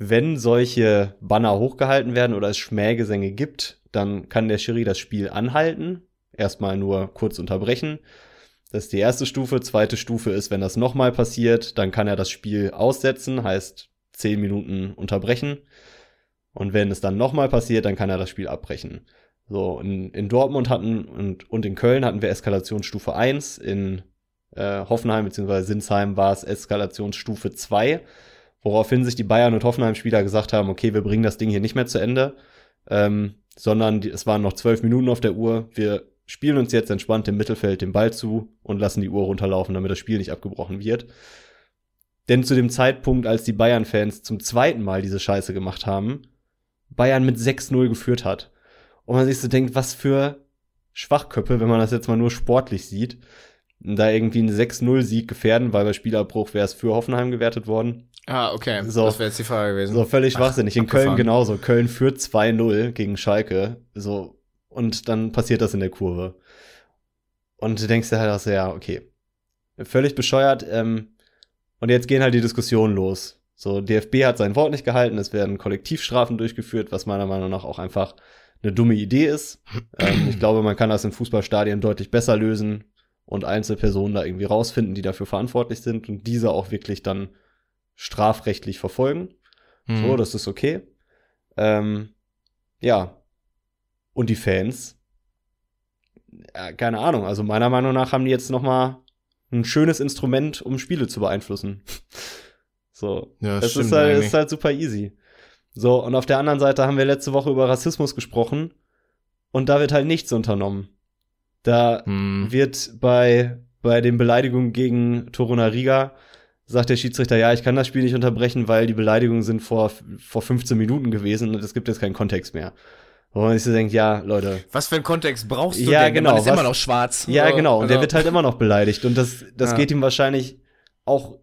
wenn solche Banner hochgehalten werden oder es Schmähgesänge gibt, dann kann der Schiri das Spiel anhalten, erstmal nur kurz unterbrechen. Das ist die erste Stufe. Zweite Stufe ist, wenn das nochmal passiert, dann kann er das Spiel aussetzen, heißt zehn Minuten unterbrechen. Und wenn es dann nochmal passiert, dann kann er das Spiel abbrechen. So, in, in Dortmund hatten und, und in Köln hatten wir Eskalationsstufe 1, in äh, Hoffenheim bzw. Sinsheim war es Eskalationsstufe 2, woraufhin sich die Bayern und Hoffenheim-Spieler gesagt haben, okay, wir bringen das Ding hier nicht mehr zu Ende, ähm, sondern die, es waren noch zwölf Minuten auf der Uhr. Wir spielen uns jetzt entspannt im Mittelfeld den Ball zu und lassen die Uhr runterlaufen, damit das Spiel nicht abgebrochen wird. Denn zu dem Zeitpunkt, als die Bayern-Fans zum zweiten Mal diese Scheiße gemacht haben, Bayern mit 6-0 geführt hat. Und man sich so denkt, was für Schwachköpfe, wenn man das jetzt mal nur sportlich sieht, da irgendwie einen 6-0-Sieg gefährden, weil bei Spielabbruch wäre es für Hoffenheim gewertet worden. Ah, okay. So, das wäre jetzt die Frage gewesen. So völlig schwachsinnig. In Köln genauso. Köln führt 2-0 gegen Schalke. So, und dann passiert das in der Kurve. Und du denkst dir halt auch so, ja, okay. Völlig bescheuert. Ähm, und jetzt gehen halt die Diskussionen los. So, DFB hat sein Wort nicht gehalten, es werden Kollektivstrafen durchgeführt, was meiner Meinung nach auch einfach eine dumme Idee ist. ähm, ich glaube, man kann das in Fußballstadien deutlich besser lösen und Einzelpersonen da irgendwie rausfinden, die dafür verantwortlich sind und diese auch wirklich dann strafrechtlich verfolgen. Mhm. So, das ist okay. Ähm, ja. Und die Fans, ja, keine Ahnung, also meiner Meinung nach haben die jetzt noch mal ein schönes Instrument, um Spiele zu beeinflussen. so. Ja, das ist halt, ist halt super easy. So, und auf der anderen Seite haben wir letzte Woche über Rassismus gesprochen und da wird halt nichts unternommen. Da hm. wird bei, bei den Beleidigungen gegen Toruna Riga sagt der Schiedsrichter, ja, ich kann das Spiel nicht unterbrechen, weil die Beleidigungen sind vor, vor 15 Minuten gewesen und es gibt jetzt keinen Kontext mehr. Wo man sich so denkt, ja, Leute. Was für einen Kontext brauchst du ja, denn? Genau, man ist was, immer noch schwarz. Ja, genau. Und also. der wird halt immer noch beleidigt. Und das, das ja. geht ihm wahrscheinlich auch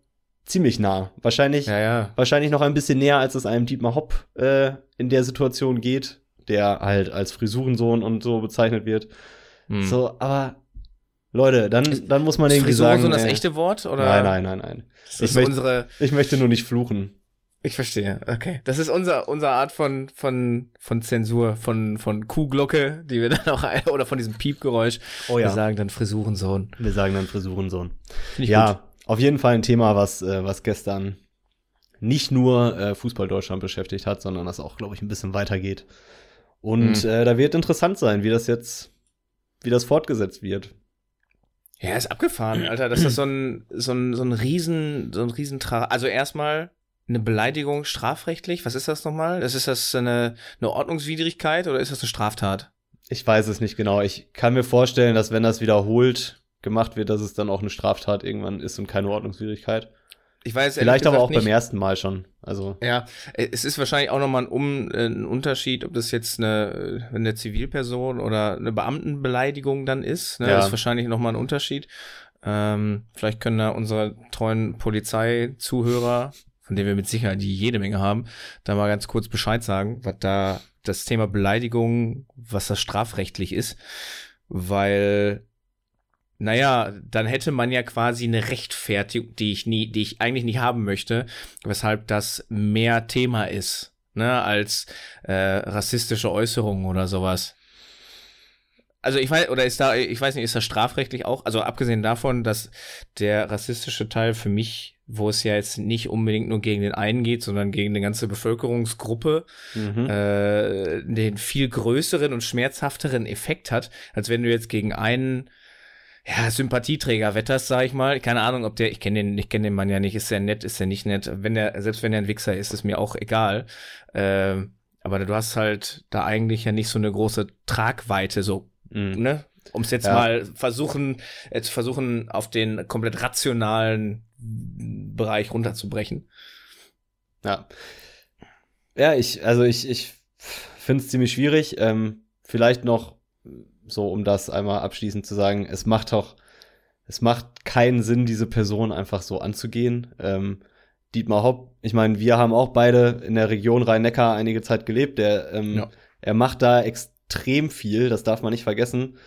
ziemlich nah. Wahrscheinlich, ja, ja. wahrscheinlich noch ein bisschen näher, als es einem Dietmar Hopp äh, in der Situation geht, der halt als Frisurensohn und so bezeichnet wird. Hm. So, aber Leute, dann, dann muss man irgendwie sagen. Ist so das äh, echte Wort? Oder? Nein, nein, nein, nein. Ich, unsere ich möchte nur nicht fluchen. Ich verstehe, okay. Das ist unser, unsere Art von, von, von Zensur, von, von Kuhglocke, die wir dann auch, oder von diesem Piepgeräusch. Oh ja. Wir sagen dann Frisurensohn. Wir sagen dann Frisurensohn. Ja, gut. auf jeden Fall ein Thema, was, äh, was gestern nicht nur äh, Fußball Deutschland beschäftigt hat, sondern das auch, glaube ich, ein bisschen weitergeht. Und mhm. äh, da wird interessant sein, wie das jetzt wie das fortgesetzt wird. Ja, ist abgefahren, Alter. Das ist so ein, so ein, so ein riesen, so ein riesen Also erstmal eine Beleidigung strafrechtlich. Was ist das nochmal? Das ist das eine, eine Ordnungswidrigkeit oder ist das eine Straftat? Ich weiß es nicht genau. Ich kann mir vorstellen, dass wenn das wiederholt gemacht wird, dass es dann auch eine Straftat irgendwann ist und keine Ordnungswidrigkeit. Ich weiß Vielleicht aber auch nicht. beim ersten Mal schon. Also. Ja, es ist wahrscheinlich auch nochmal ein, um, ein Unterschied, ob das jetzt eine, eine Zivilperson oder eine Beamtenbeleidigung dann ist. Ne? Ja. Das ist wahrscheinlich nochmal ein Unterschied. Ähm, vielleicht können da unsere treuen Polizeizuhörer, von denen wir mit Sicherheit jede Menge haben, da mal ganz kurz Bescheid sagen, was da das Thema Beleidigung, was das strafrechtlich ist. Weil naja, dann hätte man ja quasi eine Rechtfertigung, die ich nie, die ich eigentlich nicht haben möchte, weshalb das mehr Thema ist, ne, als äh, rassistische Äußerungen oder sowas. Also ich weiß, oder ist da, ich weiß nicht, ist das strafrechtlich auch, also abgesehen davon, dass der rassistische Teil für mich, wo es ja jetzt nicht unbedingt nur gegen den einen geht, sondern gegen eine ganze Bevölkerungsgruppe, mhm. äh, den viel größeren und schmerzhafteren Effekt hat, als wenn du jetzt gegen einen ja, Sympathieträger Wetters, sag ich mal. Keine Ahnung, ob der, ich kenne den, ich kenne den Mann ja nicht, ist der nett, ist der nicht nett. Wenn der, selbst wenn er ein Wichser ist, ist mir auch egal. Äh, aber du hast halt da eigentlich ja nicht so eine große Tragweite, so, mhm. ne? Um es jetzt ja. mal versuchen, jetzt versuchen, auf den komplett rationalen Bereich runterzubrechen. Ja. Ja, ich, also ich, ich finde es ziemlich schwierig. Ähm, vielleicht noch so um das einmal abschließend zu sagen, es macht doch, es macht keinen Sinn, diese Person einfach so anzugehen. Ähm, Dietmar Hopp, ich meine, wir haben auch beide in der Region Rhein-Neckar einige Zeit gelebt. Der, ähm, ja. Er macht da extrem viel, das darf man nicht vergessen.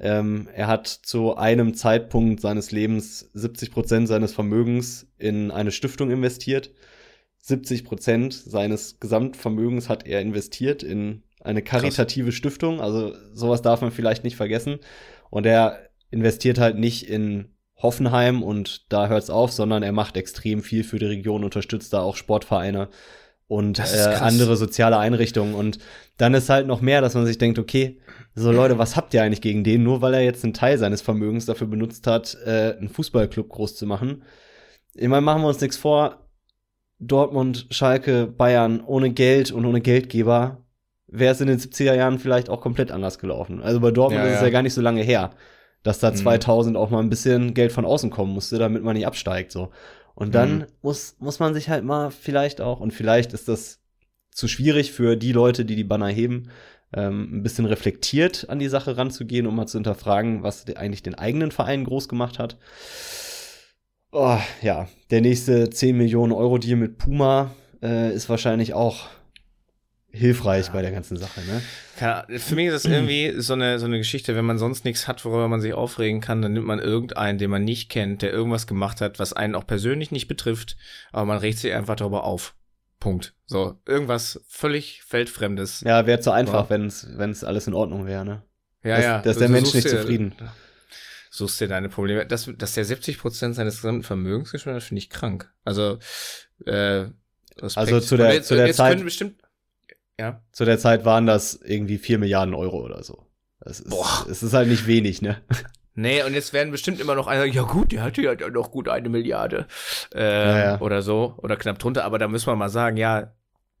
Ähm, er hat zu einem Zeitpunkt seines Lebens 70 Prozent seines Vermögens in eine Stiftung investiert. 70 Prozent seines Gesamtvermögens hat er investiert in eine karitative Krass. Stiftung. Also sowas darf man vielleicht nicht vergessen. Und er investiert halt nicht in Hoffenheim und da hört's auf, sondern er macht extrem viel für die Region, unterstützt da auch Sportvereine und äh, andere soziale Einrichtungen. Und dann ist halt noch mehr, dass man sich denkt, okay, so Leute, was habt ihr eigentlich gegen den? Nur weil er jetzt einen Teil seines Vermögens dafür benutzt hat, äh, einen Fußballclub groß zu machen. Ich meine, machen wir uns nichts vor. Dortmund, Schalke, Bayern ohne Geld und ohne Geldgeber wäre es in den 70er Jahren vielleicht auch komplett anders gelaufen. Also bei Dortmund ja, ist es ja gar nicht so lange her dass da 2000 mhm. auch mal ein bisschen Geld von außen kommen musste, damit man nicht absteigt, so. Und dann mhm. muss, muss man sich halt mal vielleicht auch, und vielleicht ist das zu schwierig für die Leute, die die Banner heben, ähm, ein bisschen reflektiert an die Sache ranzugehen, um mal zu hinterfragen, was eigentlich den eigenen Verein groß gemacht hat. Oh, ja, der nächste 10 Millionen Euro Deal mit Puma äh, ist wahrscheinlich auch hilfreich ja. bei der ganzen Sache. Ne? Für mich ist das irgendwie so eine, so eine Geschichte, wenn man sonst nichts hat, worüber man sich aufregen kann, dann nimmt man irgendeinen, den man nicht kennt, der irgendwas gemacht hat, was einen auch persönlich nicht betrifft, aber man regt sich einfach darüber auf. Punkt. So, irgendwas völlig Weltfremdes. Ja, wäre zu einfach, wenn es alles in Ordnung wäre, ne? Ja, das, ja. Da ist der Mensch nicht dir, zufrieden. Suchst dir deine Probleme. Dass, dass der 70 Prozent seines gesamten Vermögens geschwindet hat, finde ich krank. Also, äh, Respekt. Also zu der, jetzt, zu der jetzt Zeit. Können bestimmt ja. Zu der Zeit waren das irgendwie 4 Milliarden Euro oder so. Das ist, Boah. Es ist halt nicht wenig, ne? Nee, und jetzt werden bestimmt immer noch einer, ja gut, der hatte ja noch gut eine Milliarde äh, ja, ja. oder so, oder knapp drunter, aber da müssen wir mal sagen, ja,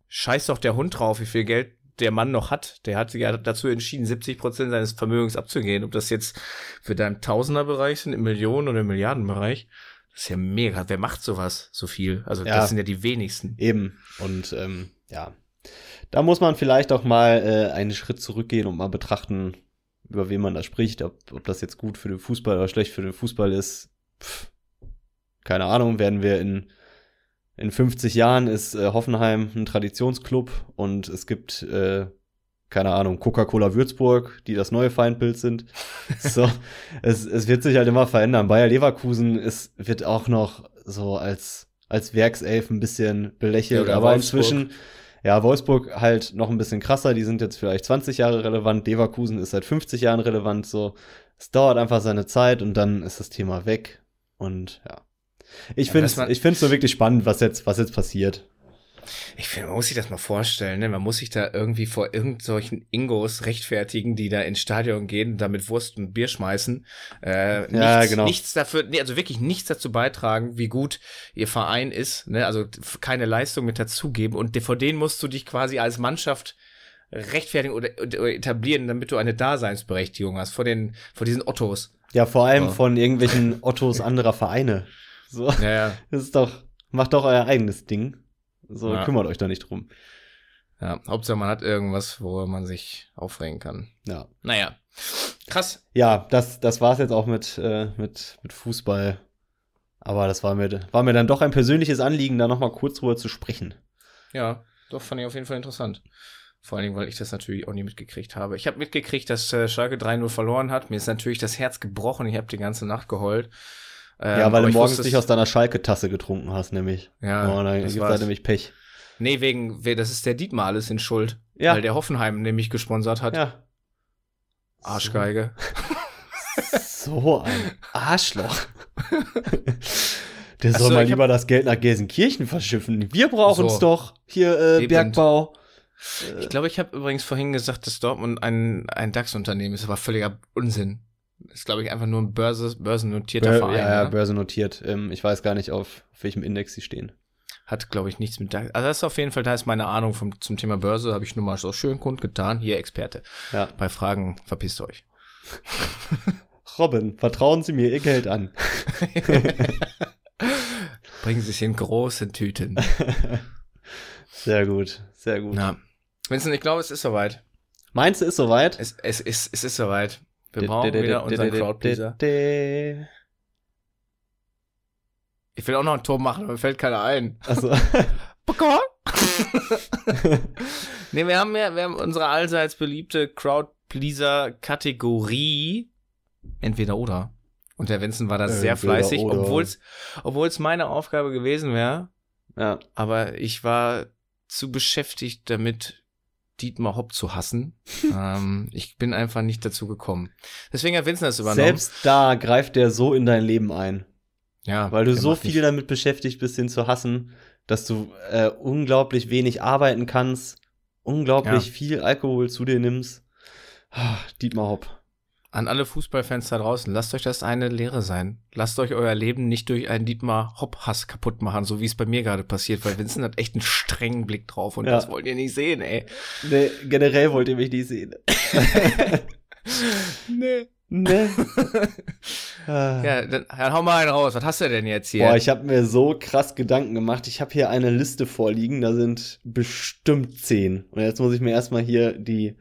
scheiß doch der Hund drauf, wie viel Geld der Mann noch hat. Der hat ja dazu entschieden, 70 Prozent seines Vermögens abzugehen. Ob das jetzt für deinen Tausenderbereich sind, im Millionen- oder im Milliardenbereich. Das ist ja mega. Wer macht sowas so viel? Also ja, das sind ja die wenigsten. Eben. Und ähm, ja, da muss man vielleicht auch mal äh, einen Schritt zurückgehen und mal betrachten, über wen man da spricht, ob, ob das jetzt gut für den Fußball oder schlecht für den Fußball ist. Pff, keine Ahnung, werden wir in, in 50 Jahren ist äh, Hoffenheim ein Traditionsclub und es gibt, äh, keine Ahnung, Coca-Cola Würzburg, die das neue Feindbild sind. so, es, es wird sich halt immer verändern. Bayer Leverkusen ist, wird auch noch so als, als Werkself ein bisschen belächelt, ja, aber Wolfsburg. inzwischen ja, Wolfsburg halt noch ein bisschen krasser, die sind jetzt vielleicht 20 Jahre relevant, Leverkusen ist seit 50 Jahren relevant, so. Es dauert einfach seine Zeit und dann ist das Thema weg. Und ja. Ich ja, finde es ich find's so wirklich spannend, was jetzt, was jetzt passiert. Ich finde, man muss sich das mal vorstellen, ne? Man muss sich da irgendwie vor irgendwelchen Ingos rechtfertigen, die da ins Stadion gehen, da mit Wurst und Bier schmeißen. Äh, nichts, ja, genau. nichts dafür, nee, also wirklich nichts dazu beitragen, wie gut ihr Verein ist, ne? Also keine Leistung mit dazugeben. Und vor denen musst du dich quasi als Mannschaft rechtfertigen oder, oder etablieren, damit du eine Daseinsberechtigung hast vor den, vor diesen Ottos. Ja, vor allem oh. von irgendwelchen Ottos anderer Vereine. So. Ja, ja. Das ist doch, macht doch euer eigenes Ding. So, ja. kümmert euch da nicht drum. Ja, Hauptsache man hat irgendwas, worüber man sich aufregen kann. Ja. Naja. Krass. Ja, das, das war's jetzt auch mit, äh, mit, mit Fußball. Aber das war mir, war mir dann doch ein persönliches Anliegen, da nochmal kurz drüber zu sprechen. Ja, doch, fand ich auf jeden Fall interessant. Vor allen Dingen, weil ich das natürlich auch nie mitgekriegt habe. Ich habe mitgekriegt, dass äh, Schalke 3-0 verloren hat. Mir ist natürlich das Herz gebrochen. Ich habe die ganze Nacht geheult. Ähm, ja, weil du morgens nicht aus deiner Schalke-Tasse getrunken hast, nämlich. Ja, oh, dann gibt es nämlich Pech. Nee, wegen, das ist der Dietmar alles in Schuld. Ja. Weil der Hoffenheim nämlich gesponsert hat. Ja. Arschgeige. So, so ein Arschloch. Der soll so, mal lieber das Geld nach Gelsenkirchen verschiffen. Wir brauchen es so. doch. Hier, äh, Bergbau. Ich glaube, ich habe übrigens vorhin gesagt, dass Dortmund ein, ein DAX-Unternehmen ist, aber völliger Unsinn. Ist, glaube ich, einfach nur ein Börse, börsennotierter Bör, Verein. Ja, ja, börsennotiert. Ähm, ich weiß gar nicht, auf, welchem Index sie stehen. Hat, glaube ich, nichts mit. Also, das ist auf jeden Fall, da ist meine Ahnung vom, zum Thema Börse, habe ich nur mal so schön kundgetan. Hier, Experte. Ja. Bei Fragen verpisst euch. Robin, vertrauen Sie mir Ihr Geld an. Bringen Sie es in großen Tüten. Sehr gut, sehr gut. Na, Vincent, ich glaube, es ist soweit. Meinst du, ist soweit? Es, es, es, es ist soweit. Wir brauchen wieder unseren Crowdpleaser. Ich will auch noch ein Tor machen, aber mir fällt keiner ein. Also. nee, wir haben ja, wir haben unsere allseits beliebte Crowdpleaser-Kategorie. Entweder oder. Und der Vincent war da äh, sehr fleißig, obwohl es obwohl es meine Aufgabe gewesen wäre. Ja. Aber ich war zu beschäftigt damit, Dietmar Hopp zu hassen. ähm, ich bin einfach nicht dazu gekommen. Deswegen hat Vincent das übernommen. Selbst da greift der so in dein Leben ein. Ja. Weil du so viel nicht. damit beschäftigt bist, ihn zu hassen, dass du äh, unglaublich wenig arbeiten kannst, unglaublich ja. viel Alkohol zu dir nimmst. Ah, Dietmar Hopp. An alle Fußballfans da draußen, lasst euch das eine Lehre sein. Lasst euch euer Leben nicht durch einen Dietmar Hopp-Hass kaputt machen, so wie es bei mir gerade passiert, weil Vincent hat echt einen strengen Blick drauf und ja. das wollt ihr nicht sehen, ey. Nee, generell wollt ihr mich nicht sehen. nee. Nee. ja, dann, dann hau mal einen raus. Was hast du denn jetzt hier? Boah, ich habe mir so krass Gedanken gemacht. Ich habe hier eine Liste vorliegen, da sind bestimmt zehn. Und jetzt muss ich mir erstmal hier die,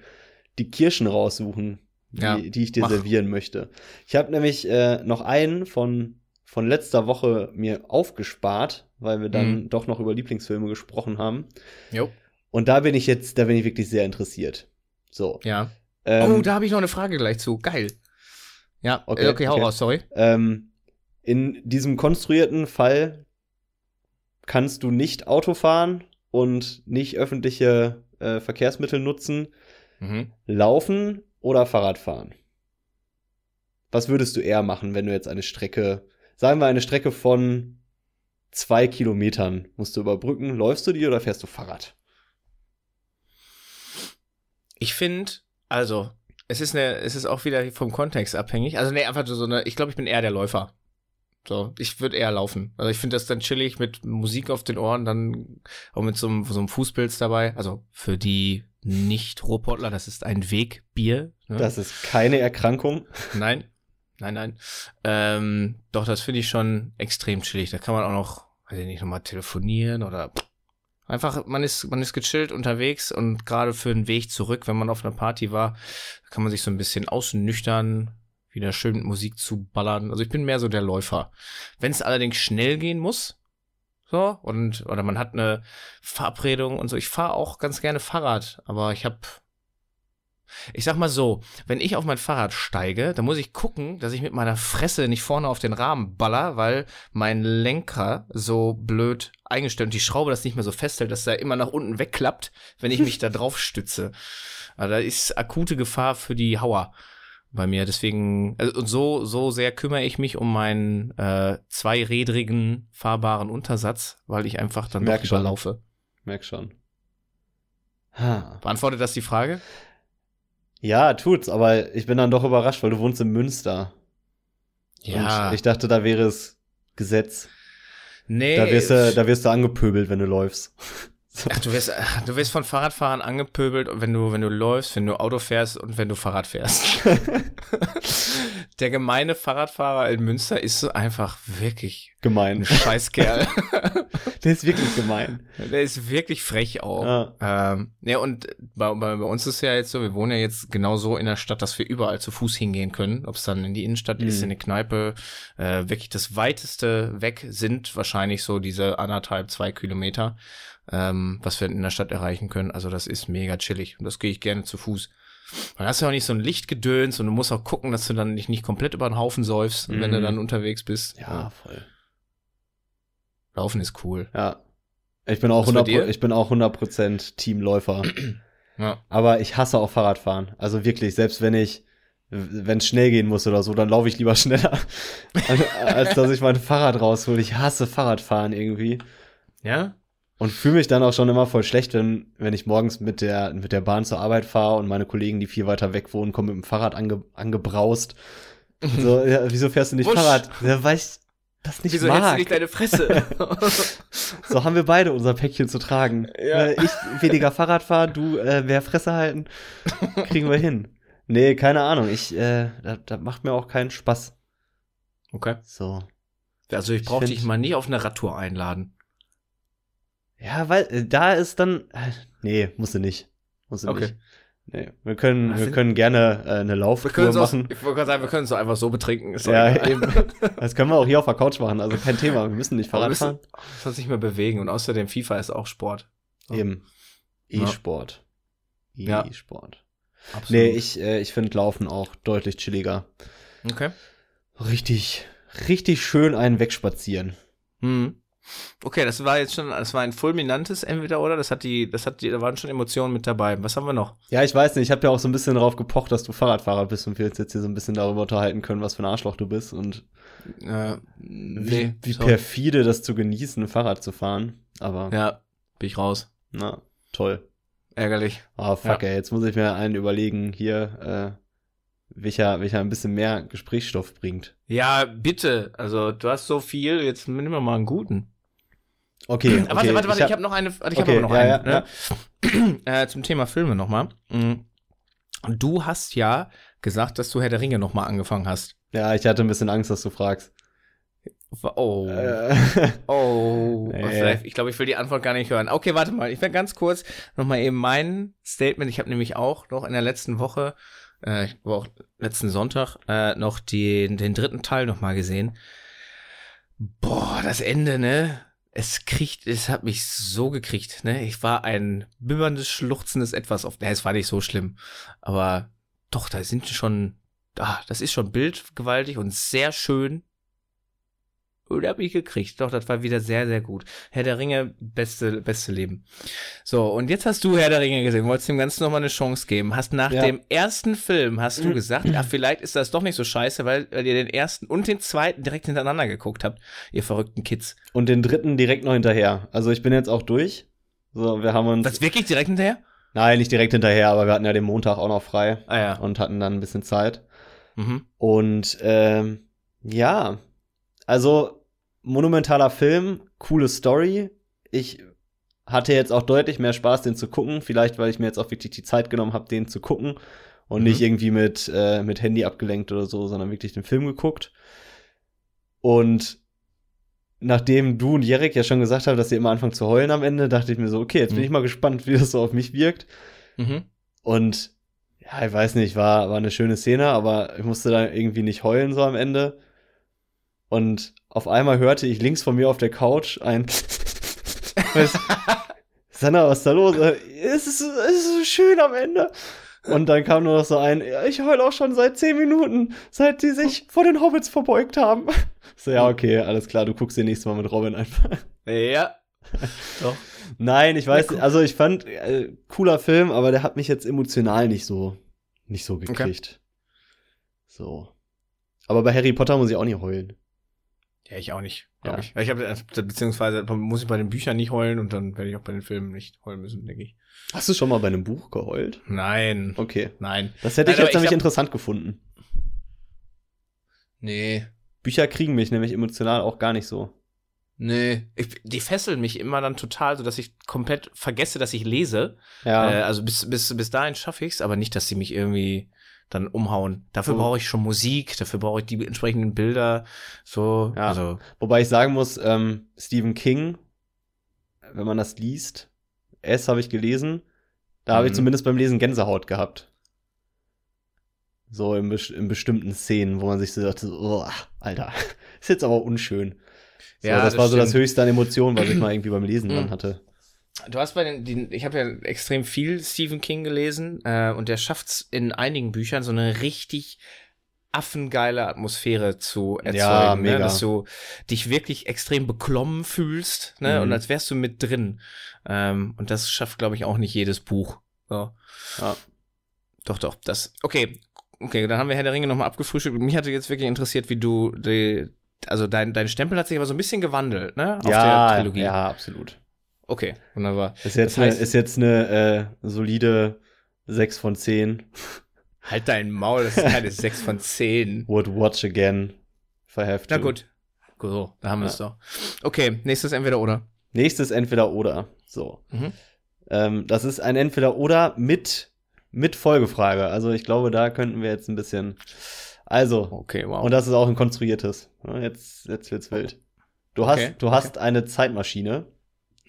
die Kirschen raussuchen die, ja, die ich dir mach. servieren möchte. Ich habe nämlich äh, noch einen von von letzter Woche mir aufgespart, weil wir dann mhm. doch noch über Lieblingsfilme gesprochen haben. Jo. Und da bin ich jetzt, da bin ich wirklich sehr interessiert. So. Ja. Ähm, oh, da habe ich noch eine Frage gleich zu. Geil. Ja, okay, okay hau okay. raus, sorry. Ähm, in diesem konstruierten Fall kannst du nicht Auto fahren und nicht öffentliche äh, Verkehrsmittel nutzen. Mhm. Laufen oder Fahrradfahren? Was würdest du eher machen, wenn du jetzt eine Strecke, sagen wir eine Strecke von zwei Kilometern musst du überbrücken? Läufst du die oder fährst du Fahrrad? Ich finde, also, es ist eine, es ist auch wieder vom Kontext abhängig. Also, nee, einfach so eine, ich glaube, ich bin eher der Läufer. So, ich würde eher laufen. Also ich finde das dann chillig mit Musik auf den Ohren, dann auch mit so einem, so einem Fußpilz dabei. Also für die nicht-Ruhrpottler, das ist ein Wegbier. Ne? Das ist keine Erkrankung. Nein, nein, nein. Ähm, doch, das finde ich schon extrem chillig. Da kann man auch noch, weiß ich nicht, nochmal telefonieren oder einfach, man ist, man ist gechillt unterwegs und gerade für den Weg zurück, wenn man auf einer Party war, kann man sich so ein bisschen ausnüchtern, wieder schön mit Musik zu ballern. Also ich bin mehr so der Läufer. Wenn es allerdings schnell gehen muss, so, und, oder man hat eine Verabredung und so. Ich fahre auch ganz gerne Fahrrad, aber ich habe ich sag mal so, wenn ich auf mein Fahrrad steige, dann muss ich gucken, dass ich mit meiner Fresse nicht vorne auf den Rahmen baller, weil mein Lenker so blöd eingestellt und die Schraube das nicht mehr so festhält, dass er immer nach unten wegklappt, wenn ich mich da drauf stütze. Also da ist akute Gefahr für die Hauer bei mir. Deswegen, also, und so, so sehr kümmere ich mich um meinen äh, zweirädrigen fahrbaren Untersatz, weil ich einfach dann Merk noch überlaufe. Merk schon. Ha. Beantwortet das die Frage? Ja, tut's, aber ich bin dann doch überrascht, weil du wohnst in Münster. Ja. Und ich dachte, da wäre es Gesetz. Nee. Da wirst du, da wirst du angepöbelt, wenn du läufst. Ach, du wirst, du wirst von Fahrradfahrern angepöbelt, wenn du, wenn du läufst, wenn du Auto fährst und wenn du Fahrrad fährst. Der gemeine Fahrradfahrer in Münster ist so einfach wirklich gemein. Ein Scheißkerl. Der ist wirklich gemein. Der ist wirklich frech auch. Ja, ähm, ja und bei, bei, bei uns ist ja jetzt so, wir wohnen ja jetzt genau so in der Stadt, dass wir überall zu Fuß hingehen können. Ob es dann in die Innenstadt mhm. ist, in eine Kneipe. Äh, wirklich das weiteste weg sind wahrscheinlich so diese anderthalb, zwei Kilometer ähm, was wir in der Stadt erreichen können. Also das ist mega chillig und das gehe ich gerne zu Fuß. Dann hast du auch nicht so ein Lichtgedöns und du musst auch gucken, dass du dann nicht, nicht komplett über den Haufen säufst, mhm. wenn du mhm. dann unterwegs bist. Ja, ja, voll. Laufen ist cool. Ja. Ich bin auch, 100, ich bin auch 100% Teamläufer. ja. Aber ich hasse auch Fahrradfahren. Also wirklich, selbst wenn ich, wenn es schnell gehen muss oder so, dann laufe ich lieber schneller, als, als dass ich mein Fahrrad raushole. Ich hasse Fahrradfahren irgendwie. Ja? Und fühle mich dann auch schon immer voll schlecht, wenn, wenn ich morgens mit der, mit der Bahn zur Arbeit fahre und meine Kollegen, die viel weiter weg wohnen, kommen mit dem Fahrrad ange, angebraust. so, ja, wieso fährst du nicht Wusch. Fahrrad? Ja, weil ich das nicht wieso mag. Wieso nicht deine Fresse? so haben wir beide unser Päckchen zu tragen. Ja. Äh, ich weniger Fahrrad fahren, du äh, mehr Fresse halten. Kriegen wir hin. Nee, keine Ahnung. Ich, äh, das, das macht mir auch keinen Spaß. Okay. So. Also ich brauche dich mal nie auf eine Radtour einladen. Ja, weil äh, da ist dann. Äh, nee, musst du nicht. Musst du okay. nicht. Nee, wir können, wir können gerne äh, eine Lauftour machen. Auch, ich wollte gerade sagen, wir können es einfach so betrinken. Ist ja, eben. Das können wir auch hier auf der Couch machen, also kein Thema. Wir müssen nicht Fahrrad fahren. Wir müssen uns nicht mehr bewegen und außerdem FIFA ist auch Sport. So. Eben. E-Sport. Ja. E-Sport. Absolut. Nee, ich, äh, ich finde Laufen auch deutlich chilliger. Okay. Richtig, richtig schön einen wegspazieren. Hm. Okay, das war jetzt schon, das war ein fulminantes entweder oder. Das hat die, das hat die, da waren schon Emotionen mit dabei. Was haben wir noch? Ja, ich weiß nicht. Ich habe ja auch so ein bisschen darauf gepocht, dass du Fahrradfahrer bist und wir uns jetzt hier so ein bisschen darüber unterhalten können, was für ein Arschloch du bist und äh, nee, wie, wie perfide das zu genießen, Fahrrad zu fahren. Aber ja, bin ich raus. Na, toll. Ärgerlich. Oh, fuck, ja. ey, jetzt muss ich mir einen überlegen, hier, äh, welcher, welcher ein bisschen mehr Gesprächsstoff bringt. Ja, bitte. Also, du hast so viel, jetzt nimm mal einen guten. Okay. okay. Warte, warte, warte, ich habe hab noch eine, ich okay, habe noch ja, einen. Ja, ne? ja. äh, zum Thema Filme nochmal. Mhm. Du hast ja gesagt, dass du Herr der Ringe nochmal angefangen hast. Ja, ich hatte ein bisschen Angst, dass du fragst. Oh. Äh. Oh. Nee. Ich glaube, ich will die Antwort gar nicht hören. Okay, warte mal. Ich werde ganz kurz nochmal eben mein Statement. Ich habe nämlich auch noch in der letzten Woche, äh, auch letzten Sonntag, äh, noch die, den dritten Teil nochmal gesehen. Boah, das Ende, ne? Es kriegt, es hat mich so gekriegt, ne? Ich war ein bimmerndes, schluchzendes Etwas auf, ne, es war nicht so schlimm, aber doch, da sind schon, ah, das ist schon bildgewaltig und sehr schön und hab ich gekriegt. Doch, das war wieder sehr, sehr gut. Herr der Ringe, beste, beste Leben. So, und jetzt hast du Herr der Ringe gesehen, wolltest dem Ganzen nochmal eine Chance geben. Hast nach ja. dem ersten Film, hast du gesagt, ja, vielleicht ist das doch nicht so scheiße, weil, weil ihr den ersten und den zweiten direkt hintereinander geguckt habt, ihr verrückten Kids. Und den dritten direkt noch hinterher. Also ich bin jetzt auch durch. So, wir haben uns. Was, wirklich direkt hinterher? Nein, nicht direkt hinterher, aber wir hatten ja den Montag auch noch frei. Ah ja. Und hatten dann ein bisschen Zeit. Mhm. Und, ähm, ja. Also, monumentaler Film, coole Story. Ich hatte jetzt auch deutlich mehr Spaß, den zu gucken. Vielleicht, weil ich mir jetzt auch wirklich die Zeit genommen habe, den zu gucken und mhm. nicht irgendwie mit, äh, mit Handy abgelenkt oder so, sondern wirklich den Film geguckt. Und nachdem du und Jerek ja schon gesagt haben, dass sie immer anfangen zu heulen am Ende, dachte ich mir so, okay, jetzt mhm. bin ich mal gespannt, wie das so auf mich wirkt. Mhm. Und ja, ich weiß nicht, war, war eine schöne Szene, aber ich musste da irgendwie nicht heulen so am Ende. Und auf einmal hörte ich links von mir auf der Couch ein Sanna, was ist da los? Es ist, es ist so schön am Ende. Und dann kam nur noch so ein, ich heul auch schon seit zehn Minuten, seit die sich vor den Hobbits verbeugt haben. So, ja, okay, alles klar, du guckst dir nächstes Mal mit Robin einfach. Ja. Doch. Nein, ich weiß, ja, also ich fand, äh, cooler Film, aber der hat mich jetzt emotional nicht so, nicht so gekriegt. Okay. So. Aber bei Harry Potter muss ich auch nicht heulen. Ja, ich auch nicht, glaube ja. ich. Ich habe äh, beziehungsweise muss ich bei den Büchern nicht heulen und dann werde ich auch bei den Filmen nicht heulen müssen, denke ich. Hast du schon mal bei einem Buch geheult? Nein. Okay. Nein. Das hätte Nein, ich jetzt nämlich interessant gefunden. Nee. Bücher kriegen mich nämlich emotional auch gar nicht so. Nee, ich, die fesseln mich immer dann total, so dass ich komplett vergesse, dass ich lese. Ja. Äh, also bis, bis, bis dahin schaffe ich's, aber nicht, dass sie mich irgendwie dann umhauen. Dafür brauche ich schon Musik, dafür brauche ich die entsprechenden Bilder. So, ja. also. Wobei ich sagen muss, ähm, Stephen King, wenn man das liest, S habe ich gelesen, da mhm. habe ich zumindest beim Lesen Gänsehaut gehabt. So in, in, bestimmten Szenen, wo man sich so dachte, oh, Alter, ist jetzt aber unschön. So, ja, das, das war so das höchste an Emotionen, was ich mal irgendwie beim Lesen dann hatte. Du hast bei den, den ich habe ja extrem viel Stephen King gelesen äh, und der schafft es in einigen Büchern so eine richtig affengeile Atmosphäre zu erzeugen, ja, ne? mega. Ne? dass du dich wirklich extrem beklommen fühlst ne? Mhm. und als wärst du mit drin. Ähm, und das schafft, glaube ich, auch nicht jedes Buch. So. Ja. Doch, doch, das. Okay, okay, dann haben wir Herr der Ringe nochmal abgefrühstückt. Mich hatte jetzt wirklich interessiert, wie du die, also dein, dein Stempel hat sich aber so ein bisschen gewandelt, ne? Auf ja, der Trilogie. Ja, absolut. Okay, wunderbar. Ist jetzt, das heißt, eine, ist jetzt eine äh, solide 6 von 10. Halt dein Maul, das ist keine 6 von 10. Would watch again. Verheftet. Na gut. So, da haben wir es doch. Okay, nächstes entweder oder. Nächstes entweder oder. So. Mhm. Ähm, das ist ein entweder oder mit, mit Folgefrage. Also ich glaube, da könnten wir jetzt ein bisschen. Also. Okay, wow. Und das ist auch ein konstruiertes. Jetzt, jetzt wird's wild. Du hast, okay, du hast eine Zeitmaschine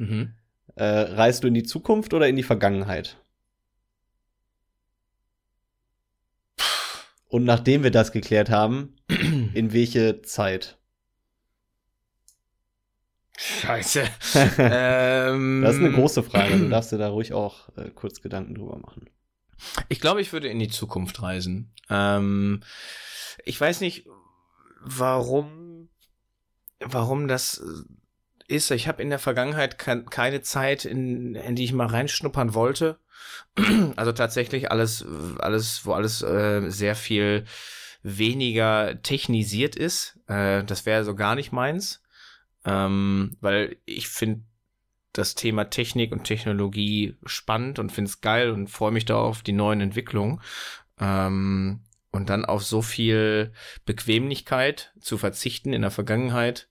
Mhm. Äh, reist du in die Zukunft oder in die Vergangenheit? Und nachdem wir das geklärt haben, in welche Zeit? Scheiße. ähm, das ist eine große Frage. Du darfst dir da ruhig auch äh, kurz Gedanken drüber machen. Ich glaube, ich würde in die Zukunft reisen. Ähm, ich weiß nicht, warum, warum das ist. Ich habe in der Vergangenheit keine Zeit, in, in die ich mal reinschnuppern wollte. Also tatsächlich alles, alles, wo alles äh, sehr viel weniger technisiert ist. Äh, das wäre so gar nicht meins. Ähm, weil ich finde das Thema Technik und Technologie spannend und finde es geil und freue mich da auf die neuen Entwicklungen. Ähm, und dann auf so viel Bequemlichkeit zu verzichten in der Vergangenheit,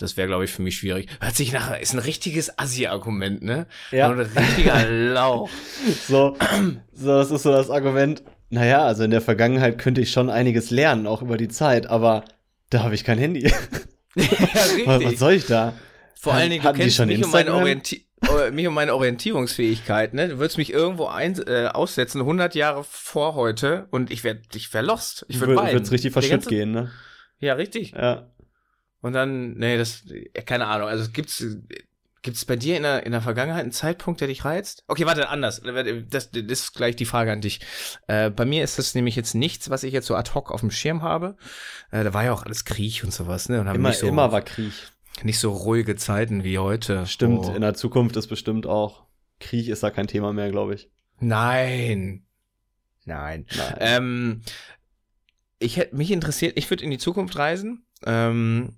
das wäre, glaube ich, für mich schwierig. Hört sich nach, ist ein richtiges Assi-Argument, ne? Ja. ein richtiger Lauch. so, so, das ist so das Argument. Naja, also in der Vergangenheit könnte ich schon einiges lernen, auch über die Zeit, aber da habe ich kein Handy. ja, richtig. Was soll ich da? Vor allen Dingen, du kennst mich um, meine Orienti äh, mich um meine Orientierungsfähigkeit, ne? Du würdest mich irgendwo ein, äh, aussetzen, 100 Jahre vor heute, und ich wäre ich wär lost. Ich würde. Würd's richtig verschütt gehen, ne? Ja, richtig. Ja. Und dann, nee, das, keine Ahnung, also gibt's, gibt's bei dir in der, in der Vergangenheit einen Zeitpunkt, der dich reizt? Okay, warte, anders. Das, das ist gleich die Frage an dich. Äh, bei mir ist das nämlich jetzt nichts, was ich jetzt so ad hoc auf dem Schirm habe. Äh, da war ja auch alles Krieg und sowas, ne? Und haben immer, so, immer war Krieg. Nicht so ruhige Zeiten wie heute. Stimmt, oh. in der Zukunft ist bestimmt auch Krieg ist da kein Thema mehr, glaube ich. Nein. Nein. Nein. Ähm, ich hätte mich interessiert, ich würde in die Zukunft reisen. Ähm,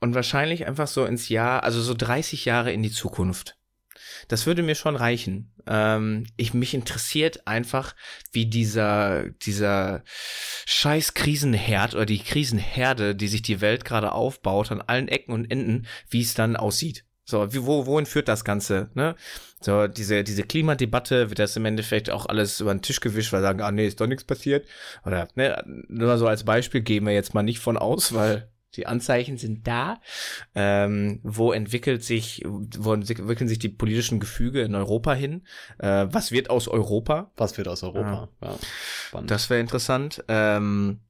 und wahrscheinlich einfach so ins Jahr, also so 30 Jahre in die Zukunft. Das würde mir schon reichen. Ähm, ich mich interessiert einfach, wie dieser dieser scheiß Krisenherd oder die Krisenherde, die sich die Welt gerade aufbaut an allen Ecken und Enden, wie es dann aussieht. So, wie, wo, wohin führt das Ganze? Ne? So, diese, diese Klimadebatte, wird das im Endeffekt auch alles über den Tisch gewischt, weil sagen, ah nee, ist doch nichts passiert. Oder, ne, nur so als Beispiel gehen wir jetzt mal nicht von aus, weil die Anzeichen sind da. Ähm, wo entwickelt sich, wo entwickeln sich die politischen Gefüge in Europa hin? Äh, was wird aus Europa? Was wird aus Europa? Ja. ja das wäre interessant. Ähm,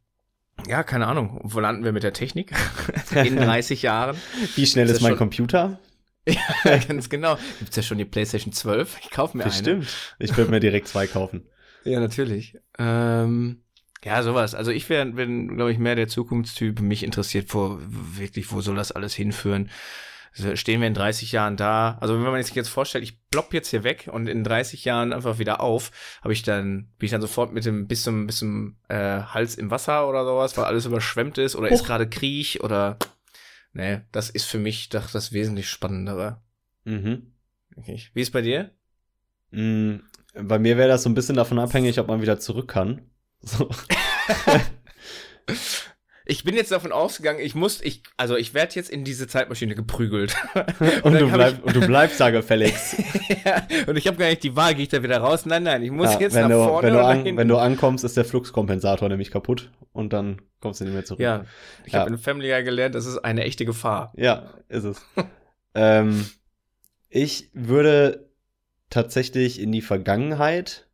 ja, keine Ahnung. Wo landen wir mit der Technik in 30 Jahren? Wie schnell ist, ist mein Computer? ja, ganz genau. Gibt's ja schon die PlayStation 12? Ich kaufe mir Bestimmt. eine. Bestimmt. Ich würde mir direkt zwei kaufen. ja, natürlich. Ähm, ja, sowas. Also ich wäre, bin, glaube ich, mehr der Zukunftstyp. Mich interessiert, wo wirklich, wo soll das alles hinführen? Stehen wir in 30 Jahren da? Also wenn man sich jetzt vorstellt, ich plopp jetzt hier weg und in 30 Jahren einfach wieder auf, habe ich dann, bin ich dann sofort mit dem bis zum, bis zum äh, Hals im Wasser oder sowas, weil alles überschwemmt ist oder oh. ist gerade Krieg oder ne, das ist für mich doch das wesentlich Spannendere. Mhm. Okay. Wie ist bei dir? Mhm. Bei mir wäre das so ein bisschen davon abhängig, ob man wieder zurück kann. So. ich bin jetzt davon ausgegangen, ich muss, ich, also ich werde jetzt in diese Zeitmaschine geprügelt. und, und, du, bleib, ich, und du bleibst da Felix. ja, und ich habe gar nicht die Wahl, gehe ich da wieder raus? Nein, nein, ich muss ja, jetzt nach du, vorne. Wenn du, an, wenn du ankommst, ist der Fluxkompensator nämlich kaputt und dann kommst du nicht mehr zurück. Ja, ich ja. habe in Family ja gelernt, das ist eine echte Gefahr. Ja, ist es. ähm, ich würde tatsächlich in die Vergangenheit,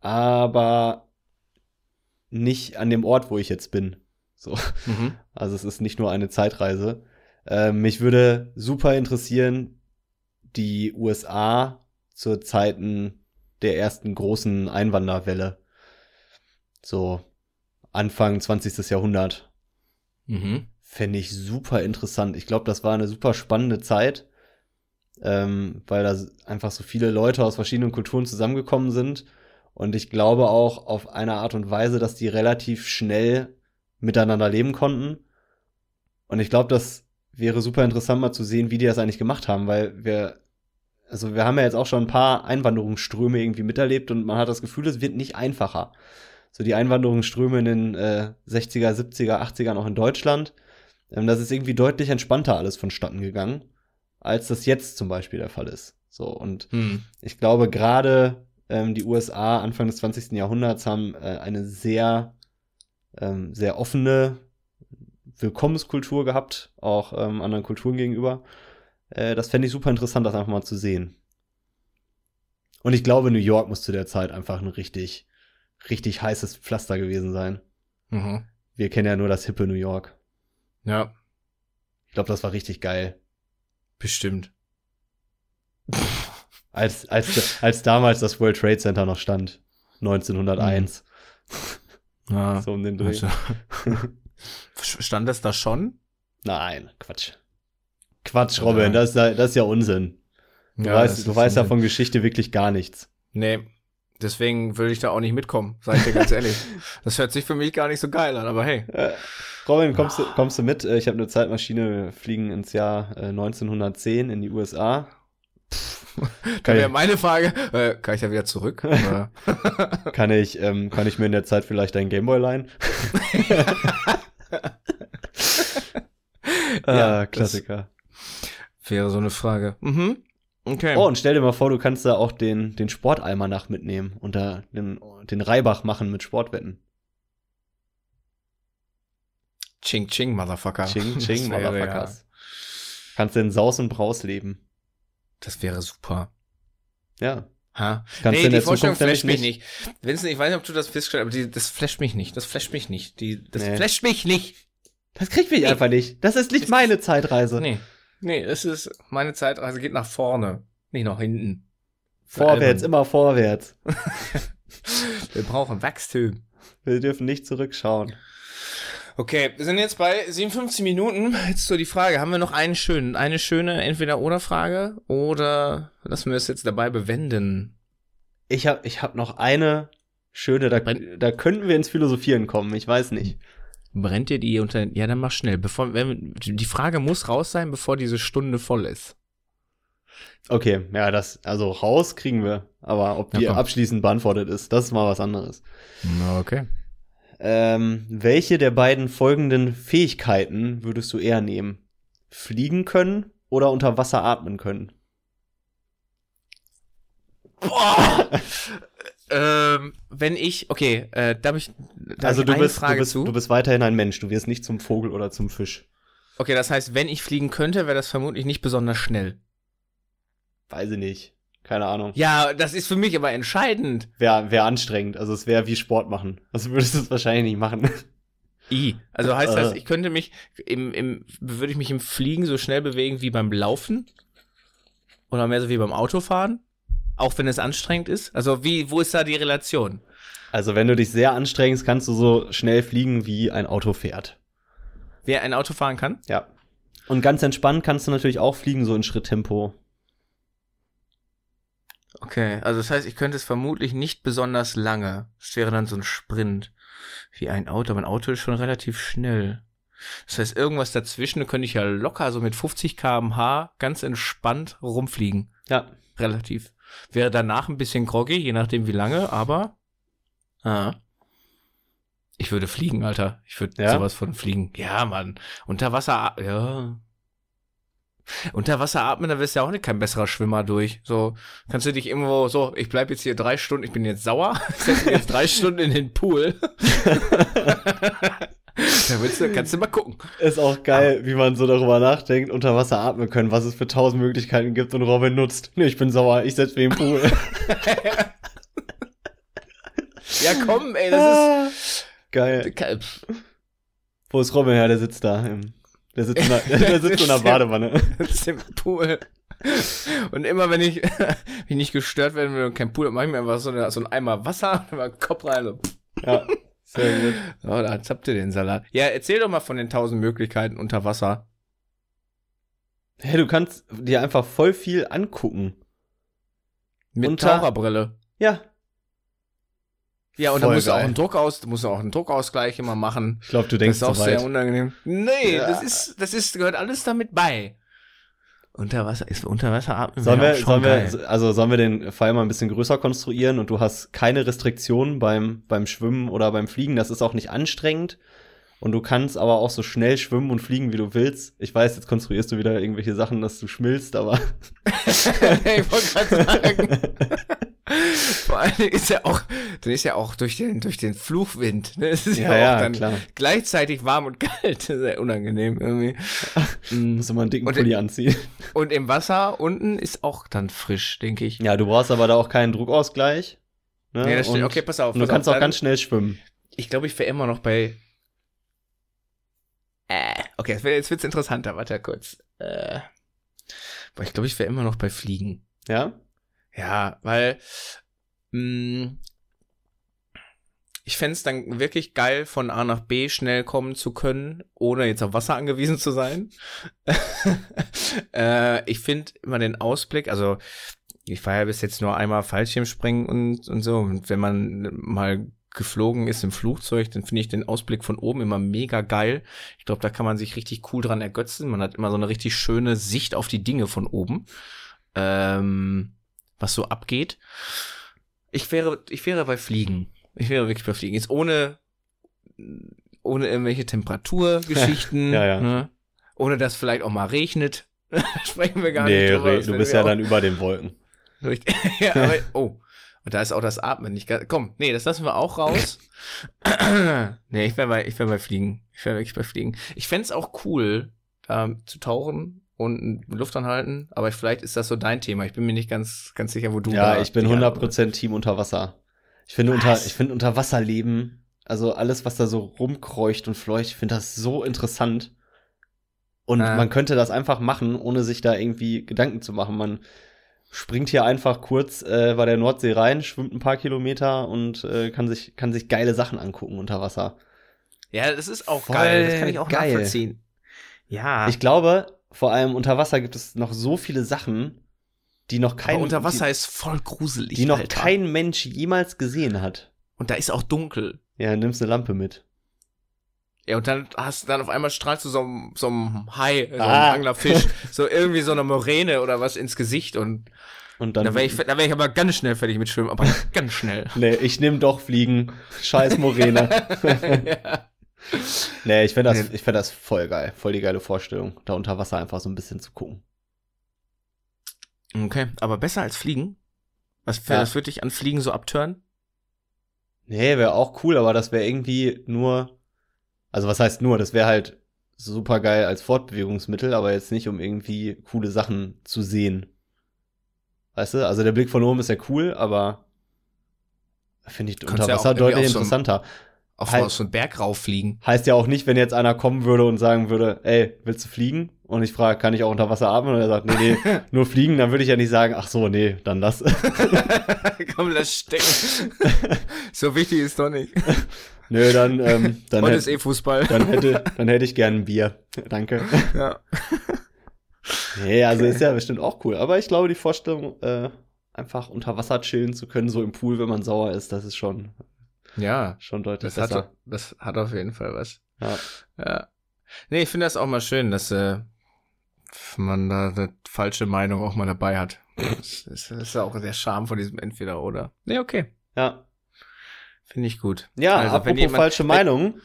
aber nicht an dem Ort, wo ich jetzt bin. So. Mhm. Also es ist nicht nur eine Zeitreise. Äh, mich würde super interessieren, die USA zu Zeiten der ersten großen Einwanderwelle. So Anfang 20. Jahrhundert. Mhm. Fände ich super interessant. Ich glaube, das war eine super spannende Zeit, ähm, weil da einfach so viele Leute aus verschiedenen Kulturen zusammengekommen sind und ich glaube auch auf eine Art und Weise, dass die relativ schnell miteinander leben konnten. Und ich glaube, das wäre super interessant mal zu sehen, wie die das eigentlich gemacht haben, weil wir, also wir haben ja jetzt auch schon ein paar Einwanderungsströme irgendwie miterlebt und man hat das Gefühl, es wird nicht einfacher. So die Einwanderungsströme in den äh, 60er, 70er, 80ern auch in Deutschland, ähm, das ist irgendwie deutlich entspannter alles vonstatten gegangen, als das jetzt zum Beispiel der Fall ist. So, und hm. ich glaube, gerade ähm, die USA Anfang des 20. Jahrhunderts haben äh, eine sehr, ähm, sehr offene Willkommenskultur gehabt, auch ähm, anderen Kulturen gegenüber. Äh, das fände ich super interessant, das einfach mal zu sehen. Und ich glaube, New York muss zu der Zeit einfach ein richtig, richtig heißes Pflaster gewesen sein. Mhm. Wir kennen ja nur das hippe New York. Ja. Ich glaube, das war richtig geil. Bestimmt. Als, als, als damals das World Trade Center noch stand. 1901. Ah, so um den Dreh. Also. Stand das da schon? Nein, Quatsch. Quatsch, Robin, das, das ist ja Unsinn. Du ja, weißt, du weißt ja von Geschichte wirklich gar nichts. Nee, deswegen würde ich da auch nicht mitkommen, sag ich dir ganz ehrlich. Das hört sich für mich gar nicht so geil an, aber hey. Äh, Robin, kommst du, kommst du mit? Ich habe eine Zeitmaschine, wir fliegen ins Jahr äh, 1910 in die USA. Kann wäre meine Frage, äh, kann ich da wieder zurück? kann ich, ähm, kann ich mir in der Zeit vielleicht ein Gameboy leihen? ja, ah, Klassiker. Wäre so eine Frage. Mhm. Okay. Oh, und stell dir mal vor, du kannst da auch den, den Sportalmanach mitnehmen und da den, den Reibach machen mit Sportwetten. Ching Ching, Motherfucker. Ching Ching, Motherfuckers. Ja. Kannst du in Saus und Braus leben. Das wäre super. Ja. Ha? Kannst nee, die Vorstellung flasht mich nicht. Vincent, ich weiß nicht, ob du das festgestellt hast, aber die, das flasht mich nicht. Das flasht mich nicht. Die, das nee. flasht mich nicht. Das kriegt mich nee. einfach nicht. Das ist nicht das meine Zeitreise. Nee. Nee, es ist, meine Zeitreise geht nach vorne, nicht nach hinten. Vorwärts, immer vorwärts. Wir brauchen Wachstum. Wir dürfen nicht zurückschauen. Okay, wir sind jetzt bei 57 Minuten. Jetzt so die Frage, haben wir noch einen schönen, eine schöne Entweder-Oder-Frage oder lassen wir es jetzt dabei bewenden? Ich habe ich hab noch eine schöne, da, da könnten wir ins Philosophieren kommen, ich weiß nicht. Brennt dir die unter, ja, dann mach schnell, bevor, wenn, die Frage muss raus sein, bevor diese Stunde voll ist. Okay, ja, das, also raus kriegen wir, aber ob die ja, abschließend beantwortet ist, das ist mal was anderes. Okay. Ähm, welche der beiden folgenden Fähigkeiten würdest du eher nehmen? Fliegen können oder unter Wasser atmen können? Boah. ähm, wenn ich, okay, äh, da habe ich, da also ich du bist, Frage du bist, zu. Du bist weiterhin ein Mensch, du wirst nicht zum Vogel oder zum Fisch. Okay, das heißt, wenn ich fliegen könnte, wäre das vermutlich nicht besonders schnell. Weiß ich nicht. Keine Ahnung. Ja, das ist für mich aber entscheidend. Wäre wär anstrengend. Also es wäre wie Sport machen. Also würdest du es wahrscheinlich nicht machen. I. Also heißt das, äh. ich könnte mich im, im, würde ich mich im Fliegen so schnell bewegen wie beim Laufen? Oder mehr so wie beim Autofahren? Auch wenn es anstrengend ist? Also wie, wo ist da die Relation? Also wenn du dich sehr anstrengst, kannst du so schnell fliegen, wie ein Auto fährt. Wer ein Auto fahren kann? Ja. Und ganz entspannt kannst du natürlich auch fliegen, so in Schritttempo. Okay, also das heißt, ich könnte es vermutlich nicht besonders lange. Es wäre dann so ein Sprint. Wie ein Auto, aber ein Auto ist schon relativ schnell. Das heißt, irgendwas dazwischen, da könnte ich ja locker so mit 50 kmh ganz entspannt rumfliegen. Ja. Relativ. Wäre danach ein bisschen groggy, je nachdem wie lange, aber ah. ich würde fliegen, Alter. Ich würde ja? sowas von fliegen. Ja, Mann. Unter Wasser, ja. Unter Wasser atmen, da wirst du ja auch nicht kein besserer Schwimmer durch. So, kannst du dich irgendwo, so, ich bleib jetzt hier drei Stunden, ich bin jetzt sauer, setze jetzt drei Stunden in den Pool. da willst du, kannst du mal gucken. Ist auch geil, Aber, wie man so darüber nachdenkt, unter Wasser atmen können, was es für tausend Möglichkeiten gibt und Robin nutzt. Nee, ich bin sauer, ich setze mich im Pool. ja, komm, ey, das ist. Geil. Wo ist Robin her? Der sitzt da im der sitzt in der, der sitzt in der Badewanne. sitzt im Pool. Und immer wenn ich, wenn ich nicht gestört werden will und kein Pool, dann mache ich mir einfach so, eine, so einen Eimer Wasser, mal Kopf rein. So. Ja, sehr gut. So, da habt ihr den Salat. Ja, erzähl doch mal von den tausend Möglichkeiten unter Wasser. Hey, du kannst dir einfach voll viel angucken. Mit unter, Taucherbrille. Ja, ja, und da musst du auch einen Druck aus, musst du auch einen Druckausgleich immer machen. Ich glaube, du denkst Das ist auch sehr unangenehm. Nee, ja. das ist, das ist, gehört alles damit bei. Unterwasser ist Unterwasser atmen. Sollen wir, sollen wir, also sollen wir den Fall mal ein bisschen größer konstruieren und du hast keine Restriktionen beim, beim Schwimmen oder beim Fliegen. Das ist auch nicht anstrengend. Und du kannst aber auch so schnell schwimmen und fliegen, wie du willst. Ich weiß, jetzt konstruierst du wieder irgendwelche Sachen, dass du schmilzt, aber. ich wollte gerade sagen. Vor allem ist ja auch, dann ist ja auch durch den, durch den Fluchwind. Ne? Es ist ja, ja, auch dann klar. gleichzeitig warm und kalt. Sehr unangenehm irgendwie. Muss immer einen dicken und Pulli anziehen. Und im Wasser unten ist auch dann frisch, denke ich. Ja, du brauchst aber da auch keinen Druckausgleich. Ne? Nee, das stimmt. Okay, pass auf. Pass du kannst auf, auch ganz schnell schwimmen. Ich glaube, ich wäre immer noch bei. Äh, okay, jetzt wird's interessanter. Warte kurz. Äh, aber ich glaube, ich wäre immer noch bei Fliegen. Ja? Ja, weil mh, mm, ich fände es dann wirklich geil, von A nach B schnell kommen zu können, ohne jetzt auf Wasser angewiesen zu sein. äh, ich finde immer den Ausblick, also ich war ja bis jetzt nur einmal Fallschirmspringen und, und so. Und wenn man mal geflogen ist im Flugzeug, dann finde ich den Ausblick von oben immer mega geil. Ich glaube, da kann man sich richtig cool dran ergötzen. Man hat immer so eine richtig schöne Sicht auf die Dinge von oben, ähm, was so abgeht. Ich wäre, ich wäre bei Fliegen. Ich wäre wirklich bei Fliegen. Jetzt ohne, ohne irgendwelche Temperaturgeschichten. ja, ja. Ne? Ohne dass vielleicht auch mal regnet. Sprechen wir gar nee, nicht drüber. Du bist ja dann über den Wolken. ja, aber, oh. Und da ist auch das Atmen nicht ganz. Komm, nee, das lassen wir auch raus. nee, ich wäre bei, ich wär bei Fliegen. Ich wäre wirklich bei Fliegen. Ich fände auch cool, ähm, zu tauchen und Luft anhalten, aber vielleicht ist das so dein Thema. Ich bin mir nicht ganz, ganz sicher, wo du Ja, ich bin 100% Team unter Wasser. Ich finde unter, ich finde unter Wasserleben, also alles, was da so rumkreucht und fleucht, ich finde das so interessant. Und äh. man könnte das einfach machen, ohne sich da irgendwie Gedanken zu machen. Man springt hier einfach kurz äh, bei der Nordsee rein, schwimmt ein paar Kilometer und äh, kann sich kann sich geile Sachen angucken unter Wasser. Ja, das ist auch Voll geil. Das kann ich auch geil. nachvollziehen. Ja. Ich glaube, vor allem unter Wasser gibt es noch so viele Sachen, die noch kein Aber unter Wasser die, ist voll gruselig. Die noch Alter. kein Mensch jemals gesehen hat. Und da ist auch dunkel. Ja, nimmst eine Lampe mit. Ja, und dann hast du dann auf einmal strahlst du so, so einem Hai, so ah. einem Anglerfisch, so irgendwie so eine Moräne oder was ins Gesicht und, und dann. Da wäre ich, da wär ich aber ganz schnell fertig mit Schwimmen, aber ganz schnell. nee, ich nehm doch Fliegen. Scheiß Moräne. ja. Nee, ich fände das, ich fänd das voll geil. Voll die geile Vorstellung, da unter Wasser einfach so ein bisschen zu gucken. Okay, aber besser als Fliegen? Was, ja. das würde dich an Fliegen so abtören? Nee, wäre auch cool, aber das wäre irgendwie nur also was heißt nur, das wäre halt super geil als Fortbewegungsmittel, aber jetzt nicht, um irgendwie coole Sachen zu sehen. Weißt du? Also der Blick von oben ist ja cool, aber finde ich unter Wasser ja deutlich interessanter. Auf He so einen Berg rauffliegen. Heißt ja auch nicht, wenn jetzt einer kommen würde und sagen würde, ey, willst du fliegen? Und ich frage, kann ich auch unter Wasser atmen? Und er sagt, nee, nee, nur fliegen, dann würde ich ja nicht sagen, ach so, nee, dann das. Komm, lass stecken. so wichtig ist doch nicht. Nö, dann, ähm, dann Heute ist eh Fußball. Dann hätte, dann hätte ich gern ein Bier. Danke. Ja. Nee, also okay. ist ja bestimmt auch cool. Aber ich glaube, die Vorstellung, äh, einfach unter Wasser chillen zu können, so im Pool, wenn man sauer ist, das ist schon, ja, schon deutlich das besser. Hat, das hat auf jeden Fall was. Ja. Ja. Nee, ich finde das auch mal schön, dass äh, man da eine falsche Meinung auch mal dabei hat. Das ist, das ist auch der Charme von diesem Entweder-Oder. Nee, okay. Ja. Finde ich gut. Ja, also, apropos jemand, falsche Meinung.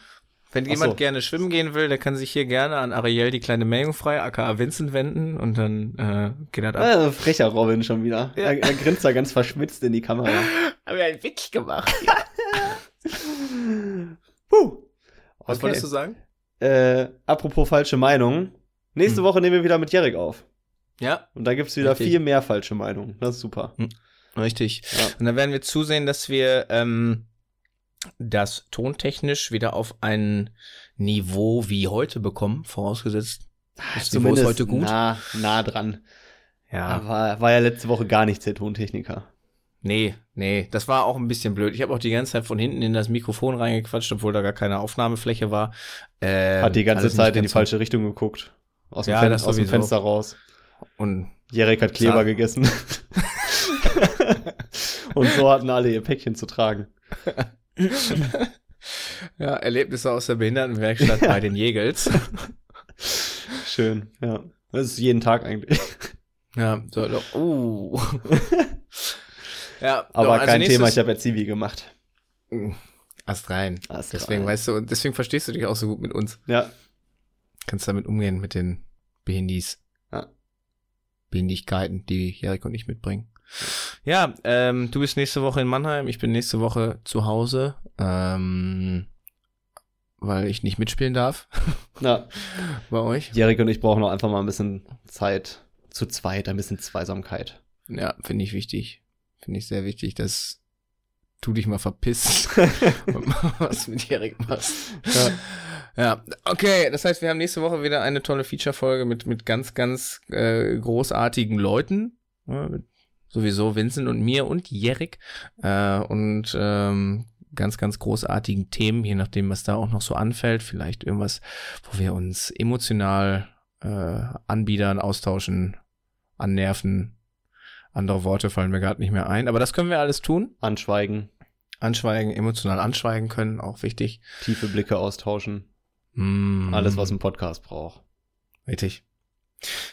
Wenn, wenn jemand so. gerne schwimmen gehen will, der kann sich hier gerne an Ariel die kleine Meerjungfrei, aka Vincent, wenden und dann äh, geht er ab. Also, frecher Robin schon wieder. Ja. Er, er grinst da ganz verschmitzt in die Kamera. Haben wir einen Witz gemacht. Puh. Was okay. wolltest du sagen? Äh, apropos falsche Meinung. Nächste hm. Woche nehmen wir wieder mit Jerek auf. Ja. Und da gibt's wieder Richtig. viel mehr falsche Meinungen. Das ist super. Hm. Richtig. Ja. Und dann werden wir zusehen, dass wir ähm, das tontechnisch wieder auf ein Niveau wie heute bekommen, vorausgesetzt. Das Niveau ist heute gut. Nah, nah dran. Ja. War, war ja letzte Woche gar nichts der Tontechniker. Nee, nee, das war auch ein bisschen blöd. Ich habe auch die ganze Zeit von hinten in das Mikrofon reingequatscht, obwohl da gar keine Aufnahmefläche war. Ähm, Hat die ganze Zeit in die falsche Richtung geguckt. Aus dem, ja, Fen aus dem Fenster raus. Und Jerek hat Kleber gegessen. Und so hatten alle ihr Päckchen zu tragen. ja, Erlebnisse aus der Behindertenwerkstatt ja. bei den Jägels. Schön, ja. Das ist jeden Tag eigentlich. Ja, so, uh. ja, aber also kein Thema, ich habe ja Zivi gemacht. Ast rein. Ast deswegen rein. weißt du, und deswegen verstehst du dich auch so gut mit uns. Ja. Kannst damit umgehen mit den Behindis. Ja. Behindigkeiten, die Jarek und ich mitbringen. Ja, ähm, du bist nächste Woche in Mannheim, ich bin nächste Woche zu Hause, ähm, weil ich nicht mitspielen darf. Ja. Bei euch. Jerик und ich brauchen noch einfach mal ein bisschen Zeit zu zweit, ein bisschen Zweisamkeit. Ja, finde ich wichtig. Finde ich sehr wichtig, dass du dich mal verpisst und was mit Erik machst. Ja. Ja, okay, das heißt, wir haben nächste Woche wieder eine tolle Feature-Folge mit, mit ganz, ganz äh, großartigen Leuten. Ja, sowieso Vincent und mir und Jerik. Äh, und ähm, ganz, ganz großartigen Themen, je nachdem, was da auch noch so anfällt. Vielleicht irgendwas, wo wir uns emotional äh, Anbietern austauschen, annerven. Andere Worte fallen mir gerade nicht mehr ein. Aber das können wir alles tun. Anschweigen. Anschweigen, emotional anschweigen können, auch wichtig. Tiefe Blicke austauschen. Mm. Alles, was ein Podcast braucht. Richtig.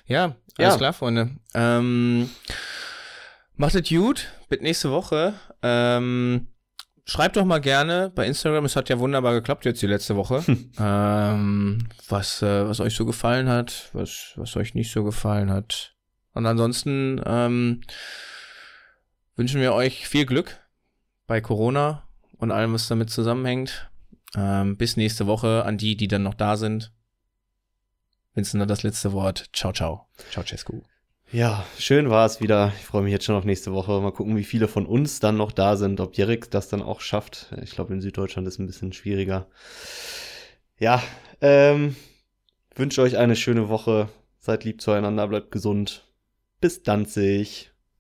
Ja, alles ja. klar, Freunde. Ähm, macht es gut. Bis nächste Woche. Ähm, schreibt doch mal gerne bei Instagram. Es hat ja wunderbar geklappt jetzt die letzte Woche. ähm, was, äh, was euch so gefallen hat, was, was euch nicht so gefallen hat. Und ansonsten ähm, wünschen wir euch viel Glück bei Corona und allem, was damit zusammenhängt. Ähm, bis nächste Woche an die, die dann noch da sind. Vincent, das letzte Wort. Ciao, ciao. Ciao, Cescu. Ja, schön war es wieder. Ich freue mich jetzt schon auf nächste Woche. Mal gucken, wie viele von uns dann noch da sind. Ob Jerik das dann auch schafft. Ich glaube, in Süddeutschland ist es ein bisschen schwieriger. Ja, ähm, wünsche euch eine schöne Woche. Seid lieb zueinander, bleibt gesund. Bis Danzig.